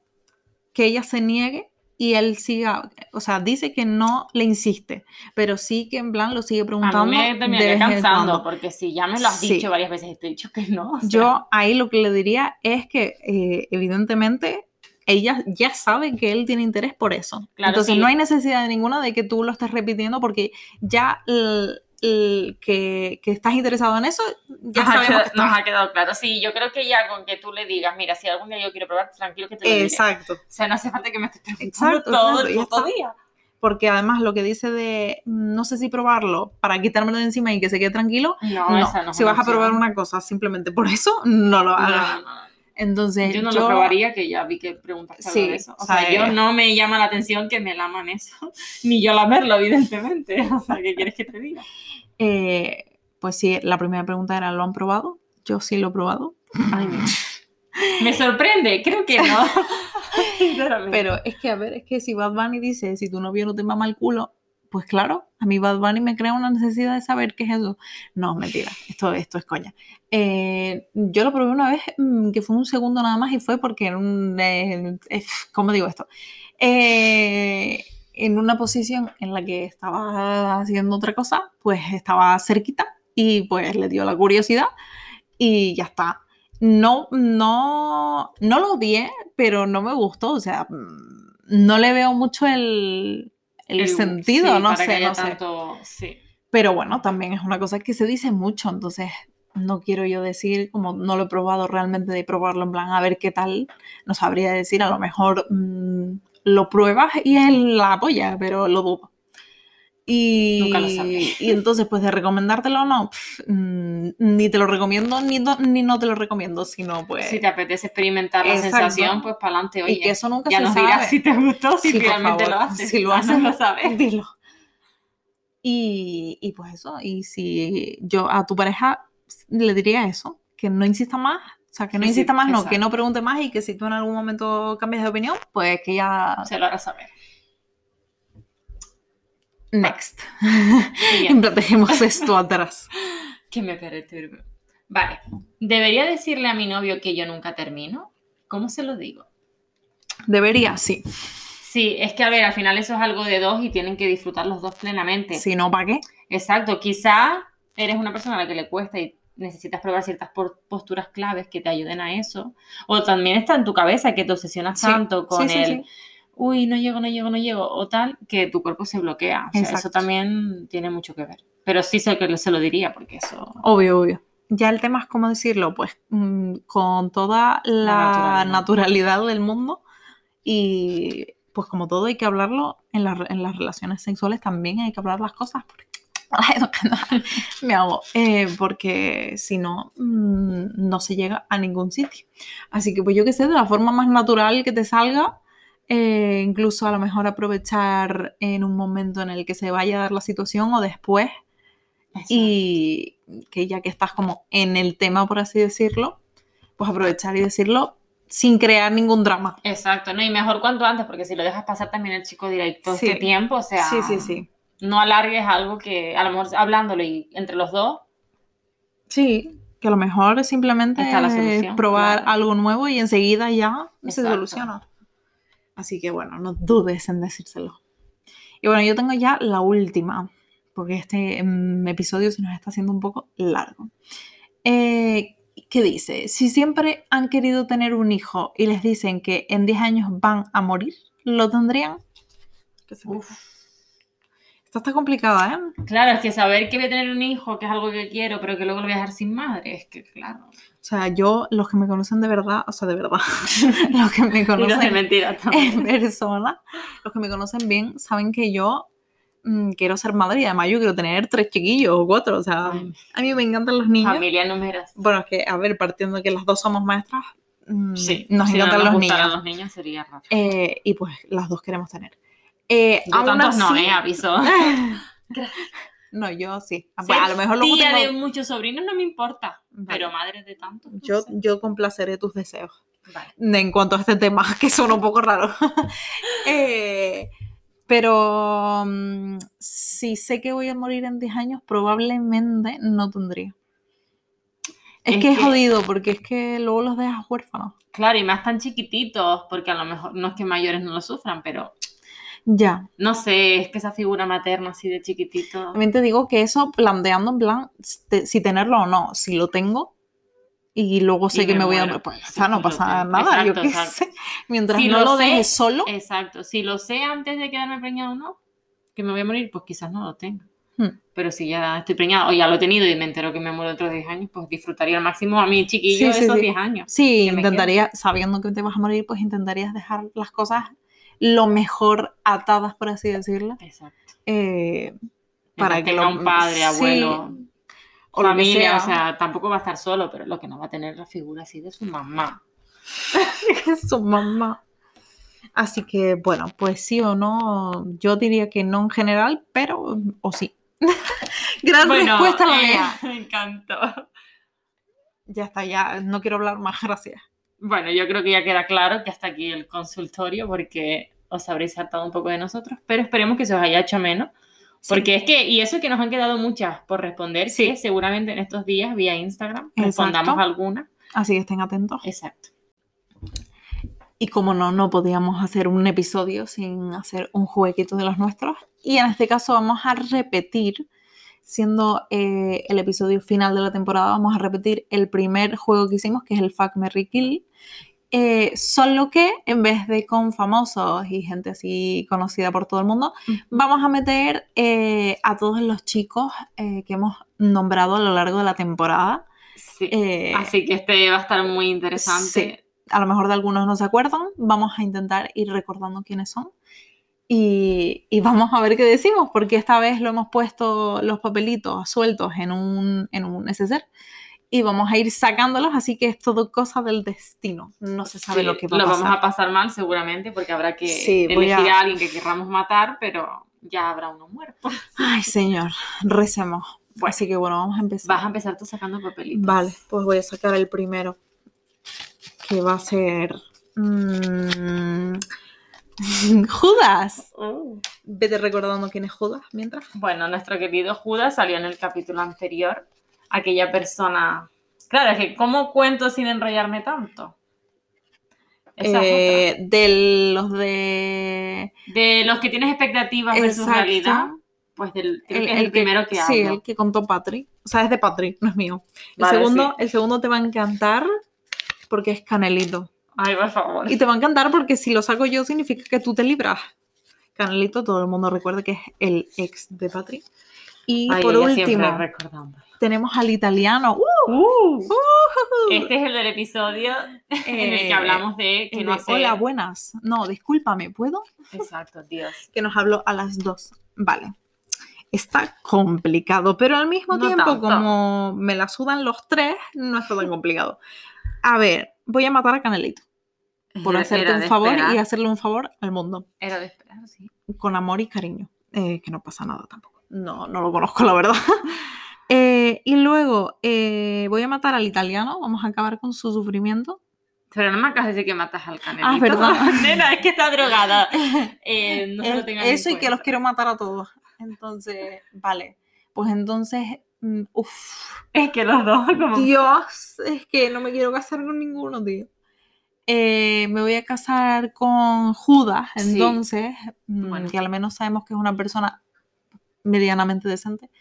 que ella se niegue y él siga, o sea, dice que no le insiste, pero sí que en plan lo sigue A preguntando. mí me terminaría cansando, porque si ya me lo has Sí. dicho varias veces y te he dicho que no. o sea, Yo ahí lo que le diría es que eh, evidentemente ella ya sabe que él tiene interés por eso. Claro, Entonces sí. no hay necesidad ninguna de que tú lo estés repitiendo porque ya el- el que, que estás interesado en eso, ya nos, ha sabemos quedado, que nos ha quedado claro. Sí, yo creo que ya con que tú le digas, mira, si algún día yo quiero probar, tranquilo que te lo diré. Exacto. O sea, no hace falta que me estés preguntando Exacto, todo el puto día. Porque además lo que dice de no sé si probarlo para quitármelo de encima y que se quede tranquilo, No, no. esa no si vas a probar una cosa simplemente por eso, no lo No, hagas. no, no. Entonces, Yo no lo probaría, que ya vi que preguntaste algo Sí, de eso. O sea, sea, yo eh, no me llama la atención que me laman eso, ni yo lamerlo, evidentemente. O sea, ¿qué quieres que te diga? eh, pues sí, la primera pregunta era, ¿lo han probado? Yo sí lo he probado. Ay, no. Me sorprende, creo que no. Pero es que, a ver, es que si Bad Bunny dice, si tu novio no te mama el culo, pues claro, a mí Bad Bunny me crea una necesidad de saber qué es eso. No, mentira, esto, esto es coña. Eh, yo lo probé una vez, mm, que fue un segundo nada más, y fue porque en un... eh, eh, ¿Cómo digo esto? En una posición en la que estaba haciendo otra cosa, pues estaba cerquita y pues le dio la curiosidad y ya está. No, no, no lo odié, pero no me gustó. O sea, mm, no le veo mucho el, el sentido, sí, no para que sé, haya no sé. sí. Pero bueno, también es una cosa que se dice mucho, entonces no quiero yo decir, como no lo he probado realmente de probarlo en plan a ver qué tal, no sabría decir, a lo mejor mm, lo pruebas y él la apoya, pero lo dudo. Y, Nunca lo y entonces, pues de recomendártelo o no, pf, mm, ni te lo recomiendo ni, no- ni no te lo recomiendo, sino pues... Si te apetece experimentar la Exacto. sensación, pues para adelante, y que eso nunca ya se nos sabe. dirás si te gustó, si Sí, finalmente favor, lo haces. Si lo haces, lo saber. dilo. Y, y pues eso, y si yo a tu pareja le diría eso, que no insista más, o sea, que no Sí, insista más, no, que exacto. no pregunte más y que si tú en algún momento cambias de opinión, pues que ya... Se lo harás saber. Next. Siguiente. Dejemos esto atrás. que me perturbe. Vale. ¿Debería decirle a mi novio que yo nunca termino? ¿Cómo se lo digo? Debería, sí. Sí, es que a ver, al final eso es algo de dos y tienen que disfrutar los dos plenamente. Si no, ¿para qué? Exacto, quizá eres una persona a la que le cuesta y necesitas probar ciertas posturas claves que te ayuden a eso. O también está en tu cabeza que te obsesionas Sí, tanto con sí, sí, el, sí. Uy, no llego, no llego, no llego, o tal, que tu cuerpo se bloquea. O sea, eso también tiene mucho que ver. Pero sí sé que se lo diría, porque eso. Obvio, obvio. Ya el tema es cómo decirlo, pues mm, con toda la, naturalidad. naturalidad del mundo y pues como todo hay que hablarlo en, la- en las relaciones sexuales también hay que hablar las cosas porque me hago eh, porque si no mm, no se llega a ningún sitio así que pues yo que sé de la forma más natural que te salga eh, incluso a lo mejor aprovechar en un momento en el que se vaya a dar la situación o después y que ya que estás como en el tema, por así decirlo, pues aprovechar y decirlo sin crear ningún drama. Exacto, no, y mejor cuanto antes, porque si lo dejas pasar también el chico "¿Y todo Sí. este tiempo, o sea, Sí, sí, sí. no alargues algo que a lo mejor hablándolo y entre los dos, Sí, que a lo mejor simplemente Está la solución, probar claro. algo nuevo y enseguida ya se soluciona. Así que bueno, no dudes en decírselo. Y bueno, yo tengo ya la última, porque este mm, episodio se nos está haciendo un poco largo. Eh, ¿Qué dice? Si siempre han querido tener un hijo y les dicen que en 10 años van a morir, ¿lo tendrían? ¿Qué se Uf. Esta está complicada, ¿eh? claro, es que saber que voy a tener un hijo, que es algo que quiero, pero que luego lo voy a dejar sin madre, es que claro. O sea, yo, los que me conocen de verdad, o sea, de verdad, los que me Y no de conocen mentira en también. persona, los que me conocen bien, saben que yo mm, quiero ser madre y además yo quiero tener tres chiquillos o cuatro. O sea, Ay. a mí me encantan los niños. Familia numerosa. Bueno, es que, a ver, partiendo de que las dos somos maestras, mm, Sí, nos si no encantan nos los niños. los niños sería raro. Eh, y pues las dos queremos tener. Eh, Yo tantos no, eh, aviso. no, yo sí. Bueno, a lo mejor luego tía tengo- de muchos sobrinos no me importa, Vale. pero madre de tantos. no yo, sé. yo complaceré tus deseos. Vale. en cuanto a este tema, que suena un poco raro. Eh, pero mm, si sé que voy a morir en 10 años, probablemente no tendría. Es, Es que es jodido, porque es que luego los dejas huérfanos. Claro, y más tan chiquititos, porque a lo mejor no es que mayores no lo sufran, pero Ya. no sé, es que esa figura materna así de chiquitito. También te digo que eso planteando en plan te- si tenerlo o no. Si lo tengo y luego sé Y que me me voy a... Pues, o Sí, sea, no pasa nada, yo Exacto, qué exacto. sé. Mientras Si no lo sé, dejes solo... Exacto, si lo sé antes de quedarme preñado o no, que me voy a morir, pues quizás no lo tenga. Hmm. Pero si ya estoy preñada o ya lo he tenido y me entero que me muero dentro de 10 años, pues disfrutaría al máximo a mi chiquillo Sí, sí, esos sí. 10 años. Sí, intentaría, sabiendo que te vas a morir, pues intentarías dejar las cosas lo mejor atadas, por así decirlo. Exacto. eh, Para que que tenga lo- un padre, sí, abuelo, o familia, o sea. sea, tampoco va a estar solo, pero lo que no va a tener la figura así de su mamá. su mamá. Así que, bueno, pues sí o no, yo diría que no en general, pero o sí. Gran respuesta la eh, mía. Me encantó. Ya está, ya no quiero hablar más, gracias. Bueno, yo creo que ya queda claro que hasta aquí el consultorio, porque os habréis hartado un poco de nosotros, pero esperemos que se os haya hecho menos. Porque es que, y eso que nos han quedado muchas por responder, Sí. que seguramente en estos días vía Instagram respondamos Exacto. alguna. Así que estén atentos. Exacto. Y como no, no podíamos hacer un episodio sin hacer un jueguito de los nuestros. Y en este caso vamos a repetir, siendo eh, el episodio final de la temporada, vamos a repetir el primer juego que hicimos, que es el Fuck Merry Kill. Eh, solo que en vez de con famosos y gente así conocida por todo el mundo, vamos a meter eh, a todos los chicos eh, que hemos nombrado a lo largo de la temporada. Sí. Eh, Así que este va a estar muy interesante. a lo mejor de algunos no se acuerdan, vamos a intentar ir recordando quiénes son y, y vamos a ver qué decimos, porque esta vez lo hemos puesto los papelitos sueltos en un, en un neceser y vamos a ir sacándolos, así que es todo cosa del destino, no se sabe Sí, lo que va a lo pasar. vamos a pasar mal seguramente porque habrá que Sí, elegir a- a... alguien que querramos matar, pero ya habrá uno muerto. Ay, señor, recemos. Bueno. así que bueno, vamos a empezar. Vas a empezar tú sacando papelitos. Vale, pues voy a sacar el primero, que va a ser... mm, Judas. Uh. Vete recordando quién es Judas mientras. Bueno, nuestro querido Judas salió en el capítulo anterior. Aquella persona. Claro, es que ¿cómo cuento sin enrollarme tanto? Eh, de los de. De los que tienes expectativas versus Exacto. realidad, pues del, que el, primero que Sí, hablo. el que contó Patri. O sea, es de Patri, no es mío. El, Vale, segundo, sí. el segundo te va a encantar porque es Canelito. Ay, por favor. Y te va a encantar porque si lo saco yo significa que tú te libras. Canelito, todo el mundo recuerda que es el ex de Patri. Y Ay, por último, recordando. Tenemos al italiano. ¡Uh! Este es el del episodio en el que Eh, hablamos de que no de, hacer... Hola, buenas. No, discúlpame, ¿puedo? Exacto, Dios. Que nos habló a las dos. Vale. Está complicado, pero al mismo No tiempo, tanto. como me la sudan los tres, no está tan complicado. A ver, voy a matar a Canelito por Era- hacerte era un favor esperar. y hacerle un favor al mundo. Era de esperar, sí. con amor y cariño, eh, que no pasa nada tampoco. No, no lo conozco, la verdad. Eh, y luego eh, voy a matar al italiano, vamos a acabar con su sufrimiento. Pero no me acabas de decir que matas al canelito. Ah, verdad. Nena, es que está drogada. Eh, no se lo tengan en Eso y que los quiero matar a todos. Entonces, vale. Pues entonces, mm, uff, Es que los dos, como... Dios, es que no me quiero casar con ninguno, tío. Eh, me voy a casar con Judas, entonces, mm, Bueno. que al menos sabemos que es una persona medianamente decente.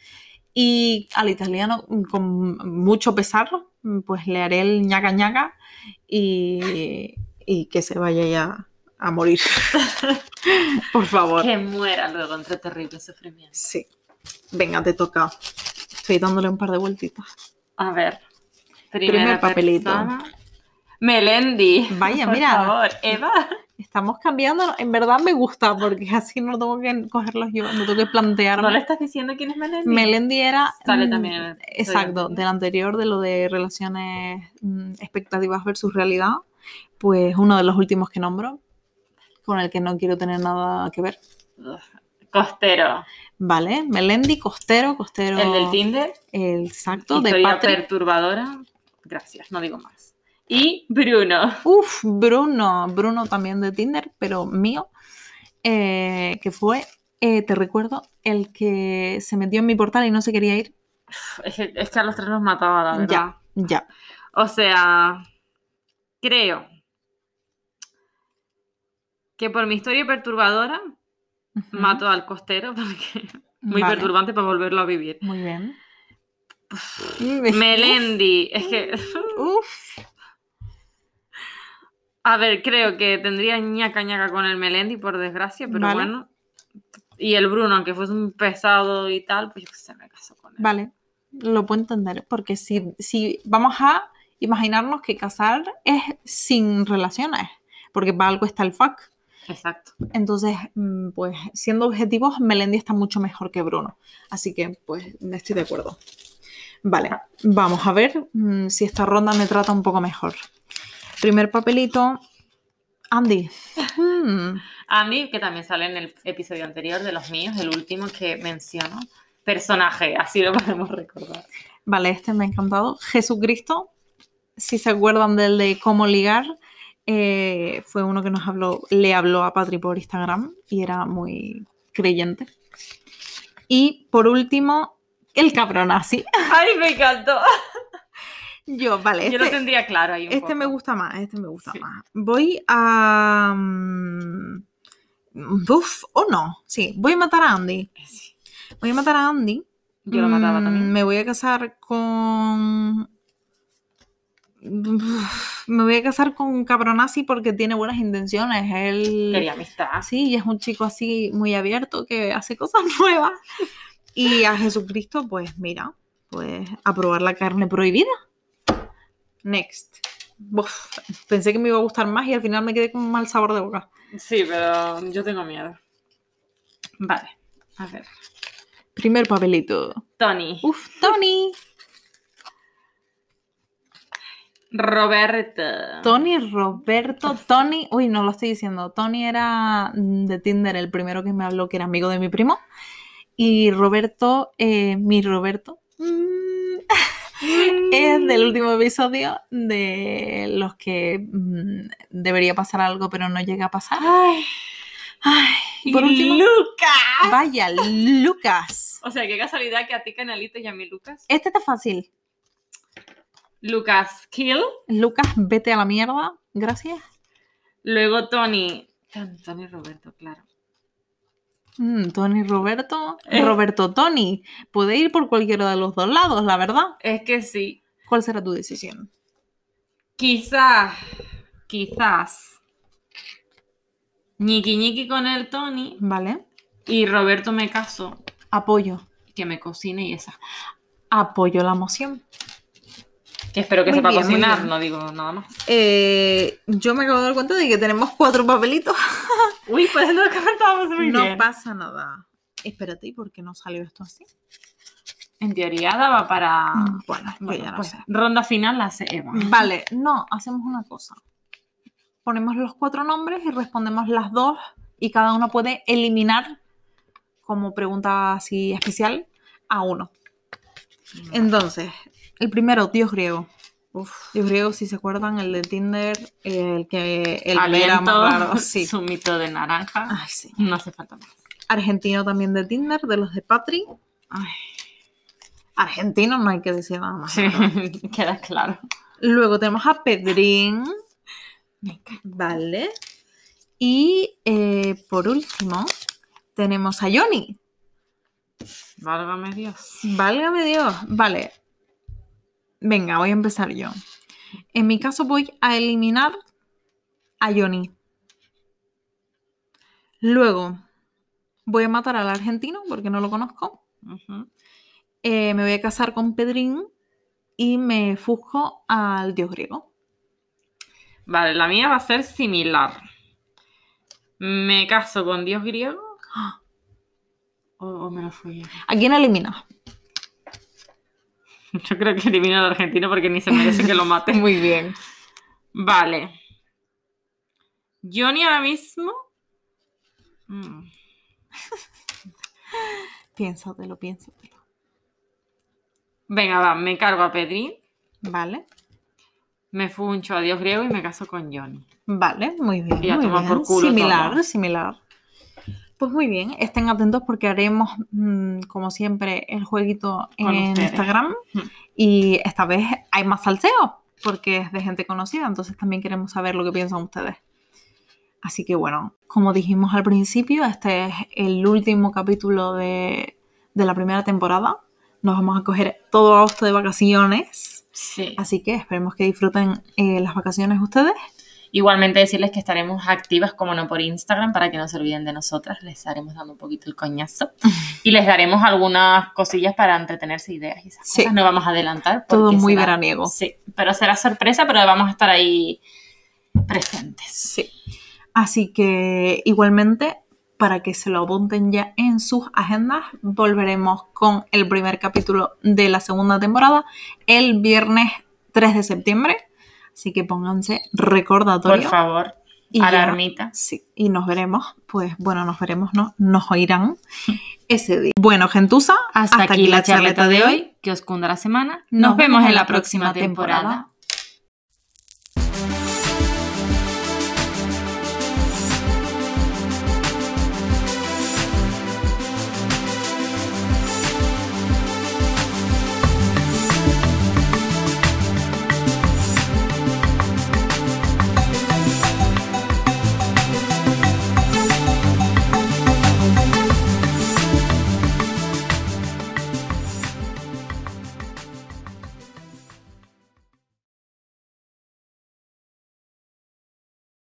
Y al italiano, mm, con mucho pesar, mm, pues le haré el ñaca ñaca y, y que se vaya ya a morir. Por favor. Que muera luego entre terrible sufrimiento. Sí. Venga, te toca. Estoy dándole un par de vueltitas. A ver. Primer papelito. Melendi. Vaya, Por mira. favor, Eva. Estamos cambiando, en verdad me gusta porque así no tengo que cogerlos yo, no tengo que plantearme. ¿No le estás diciendo quién es Melendi? Melendi era. Sale mm, también el Exacto, del anterior, de lo de relaciones, mm, expectativas versus realidad. Pues uno de los últimos que nombro, con el que no quiero tener nada que ver. Costero. Vale, Melendi, Costero, Costero. El del Tinder. Exacto, de Historia Patrick. perturbadora. Gracias, no digo más. Y Bruno. Uf, Bruno, Bruno también de Tinder, pero mío, eh, que fue, eh, te recuerdo, el que se metió en mi portal y no se quería ir. Es que, es que a los tres los mataba, la verdad. Ya, ya. O sea, creo que por mi historia perturbadora mato al costero porque muy Vale, perturbante para volverlo a vivir. Muy bien. Melendi, es que, Uf, a ver, creo que tendría ñaca ñaca con el Melendi, por desgracia, pero Vale. bueno. Y el Bruno, aunque fuese un pesado y tal, pues yo sé, me caso con él. vale, lo puedo entender, porque si, si vamos a imaginarnos que casar es sin relaciones, porque para algo está el fuck. Exacto. Entonces, mm, pues siendo objetivos, Melendi está mucho mejor que Bruno. Así que, pues, estoy de acuerdo. Vale, vamos a ver mm, si esta ronda me trata un poco mejor. Primer papelito, Andy. Mm, Andy, que también sale en el episodio anterior de los míos, el último que menciono. Personaje, así lo podemos recordar. Vale, este me ha encantado. Jesucristo, si se acuerdan del de cómo ligar, eh, fue uno que nos habló, le habló a Patri por Instagram y era muy creyente. Y por último, el cabrón así. ¡Ay, me encantó! Yo, vale, Yo lo este, tendría claro ahí un este me gusta más, este me gusta Sí. más. Voy a... mm, Uf, o no. Sí, voy a matar a Andy. Sí. Voy a matar a Andy. Yo lo mataba Mm, también. Me voy a casar con. Uf, Me voy a casar con un cabronazi porque tiene buenas intenciones. Él. Quería amistad. Sí, y es un chico así muy abierto que hace cosas nuevas. Y a Jesucristo, pues mira, pues a probar la carne prohibida. Next. Uf, pensé que me iba a gustar más y al final me quedé con un mal sabor de boca. Sí, pero yo tengo miedo. Vale, a ver. Primer papelito. Tony. Uf, Tony. Roberto. Tony Roberto, Tony, uy, no lo estoy diciendo. Tony era de Tinder el primero que me habló, que era amigo de mi primo. Y Roberto, eh, mi Roberto, mm, es del último episodio de los que mm, debería pasar algo, pero no llega a pasar. Ay, Ay, por último, Lucas. vaya, Lucas. O sea, qué casualidad que a ti, Canalito, y a mí, Lucas. Este está fácil. Lucas Kill. Lucas, vete a la mierda. Gracias. Luego Tony. Tony Roberto, claro. Mm, Tony Roberto. Eh. Roberto Tony. Puede ir por cualquiera de los dos lados, la verdad. Es que sí. ¿Cuál será tu decisión? Quizás, quizás. Ñiqui ñiqui con el Tony Vale. y Roberto me caso. Apoyo. que me cocine y esa. Apoyo la moción. Que espero que Muy sepa bien, cocinar, no digo nada más. Eh, yo me acabo de dar cuenta de que tenemos cuatro papelitos. Uy, pues es lo que faltábamos muy no bien. pasa nada. Espérate, ¿y por qué no salió esto así? En teoría daba para. Mm, Bueno, yo Bueno, ya no pues, sé. ronda final la hace Eva. Vale, no, hacemos una cosa. Ponemos los cuatro nombres y respondemos las dos y cada uno puede eliminar como pregunta así especial a uno. Entonces, el primero, Dios griego. Uf. Dios griego, si se acuerdan, el de Tinder, el que el era más raro. Sí. zumito de naranja. Ay, sí. No hace falta más. Argentino también de Tinder, de los de Patri. Ay, Argentino, no hay que decir nada más. sí, queda claro. Luego tenemos a Pedrín. Vale. Y eh, por último, tenemos a Johnny. Válgame Dios. Válgame Dios. Vale. Venga, voy a empezar yo. En mi caso voy a eliminar a Johnny. Luego voy a matar al argentino porque no lo conozco. Eh, me voy a casar con Pedrín y me fusco al dios griego. Vale, la mía va a ser similar. Me caso con Dios griego. O, o me lo fui. ¿A quién eliminas? Yo creo que elimino al argentino porque ni se merece que lo mate. Muy bien. Vale. Johnny ahora mismo. Mm, Piénsatelo, piénsatelo. Venga, va, me cargo a Pedrín, Vale. me funcho a Dios griego y me caso con Johnny. Vale, muy bien. Y a muy bien. por culo similar, todo. similar. Pues muy bien, estén atentos porque haremos, mm, como siempre, el jueguito Con en ustedes. Instagram. Mm. Y esta vez hay más salseo porque es de gente conocida, entonces también queremos saber lo que piensan ustedes. Así que bueno, como dijimos al principio, este es el último capítulo de, de la primera temporada. Nos vamos a coger todo agosto de vacaciones. Sí. Así que esperemos que disfruten eh, las vacaciones ustedes. Igualmente decirles que estaremos activas, como no, por Instagram para que no se olviden de nosotras. Les estaremos dando un poquito el coñazo. Y les daremos algunas cosillas para entretenerse ideas y esas Sí. cosas. No vamos a adelantar. Todo muy será- veraniego. Sí, pero será sorpresa, pero vamos a estar ahí presentes. Sí. Así que igualmente, para que se lo apunten ya en sus agendas, volveremos con el primer capítulo de la segunda temporada el viernes 3 de septiembre. Así que pónganse Por recordatorio. favor, Y ya- alarmita. Sí, y nos veremos, pues bueno, nos veremos, ¿no? Nos oirán ese día. Bueno, gentuza, Hasta, aquí la charleta de hoy. Que os cunda la semana. Nos, vemos en la próxima temporada.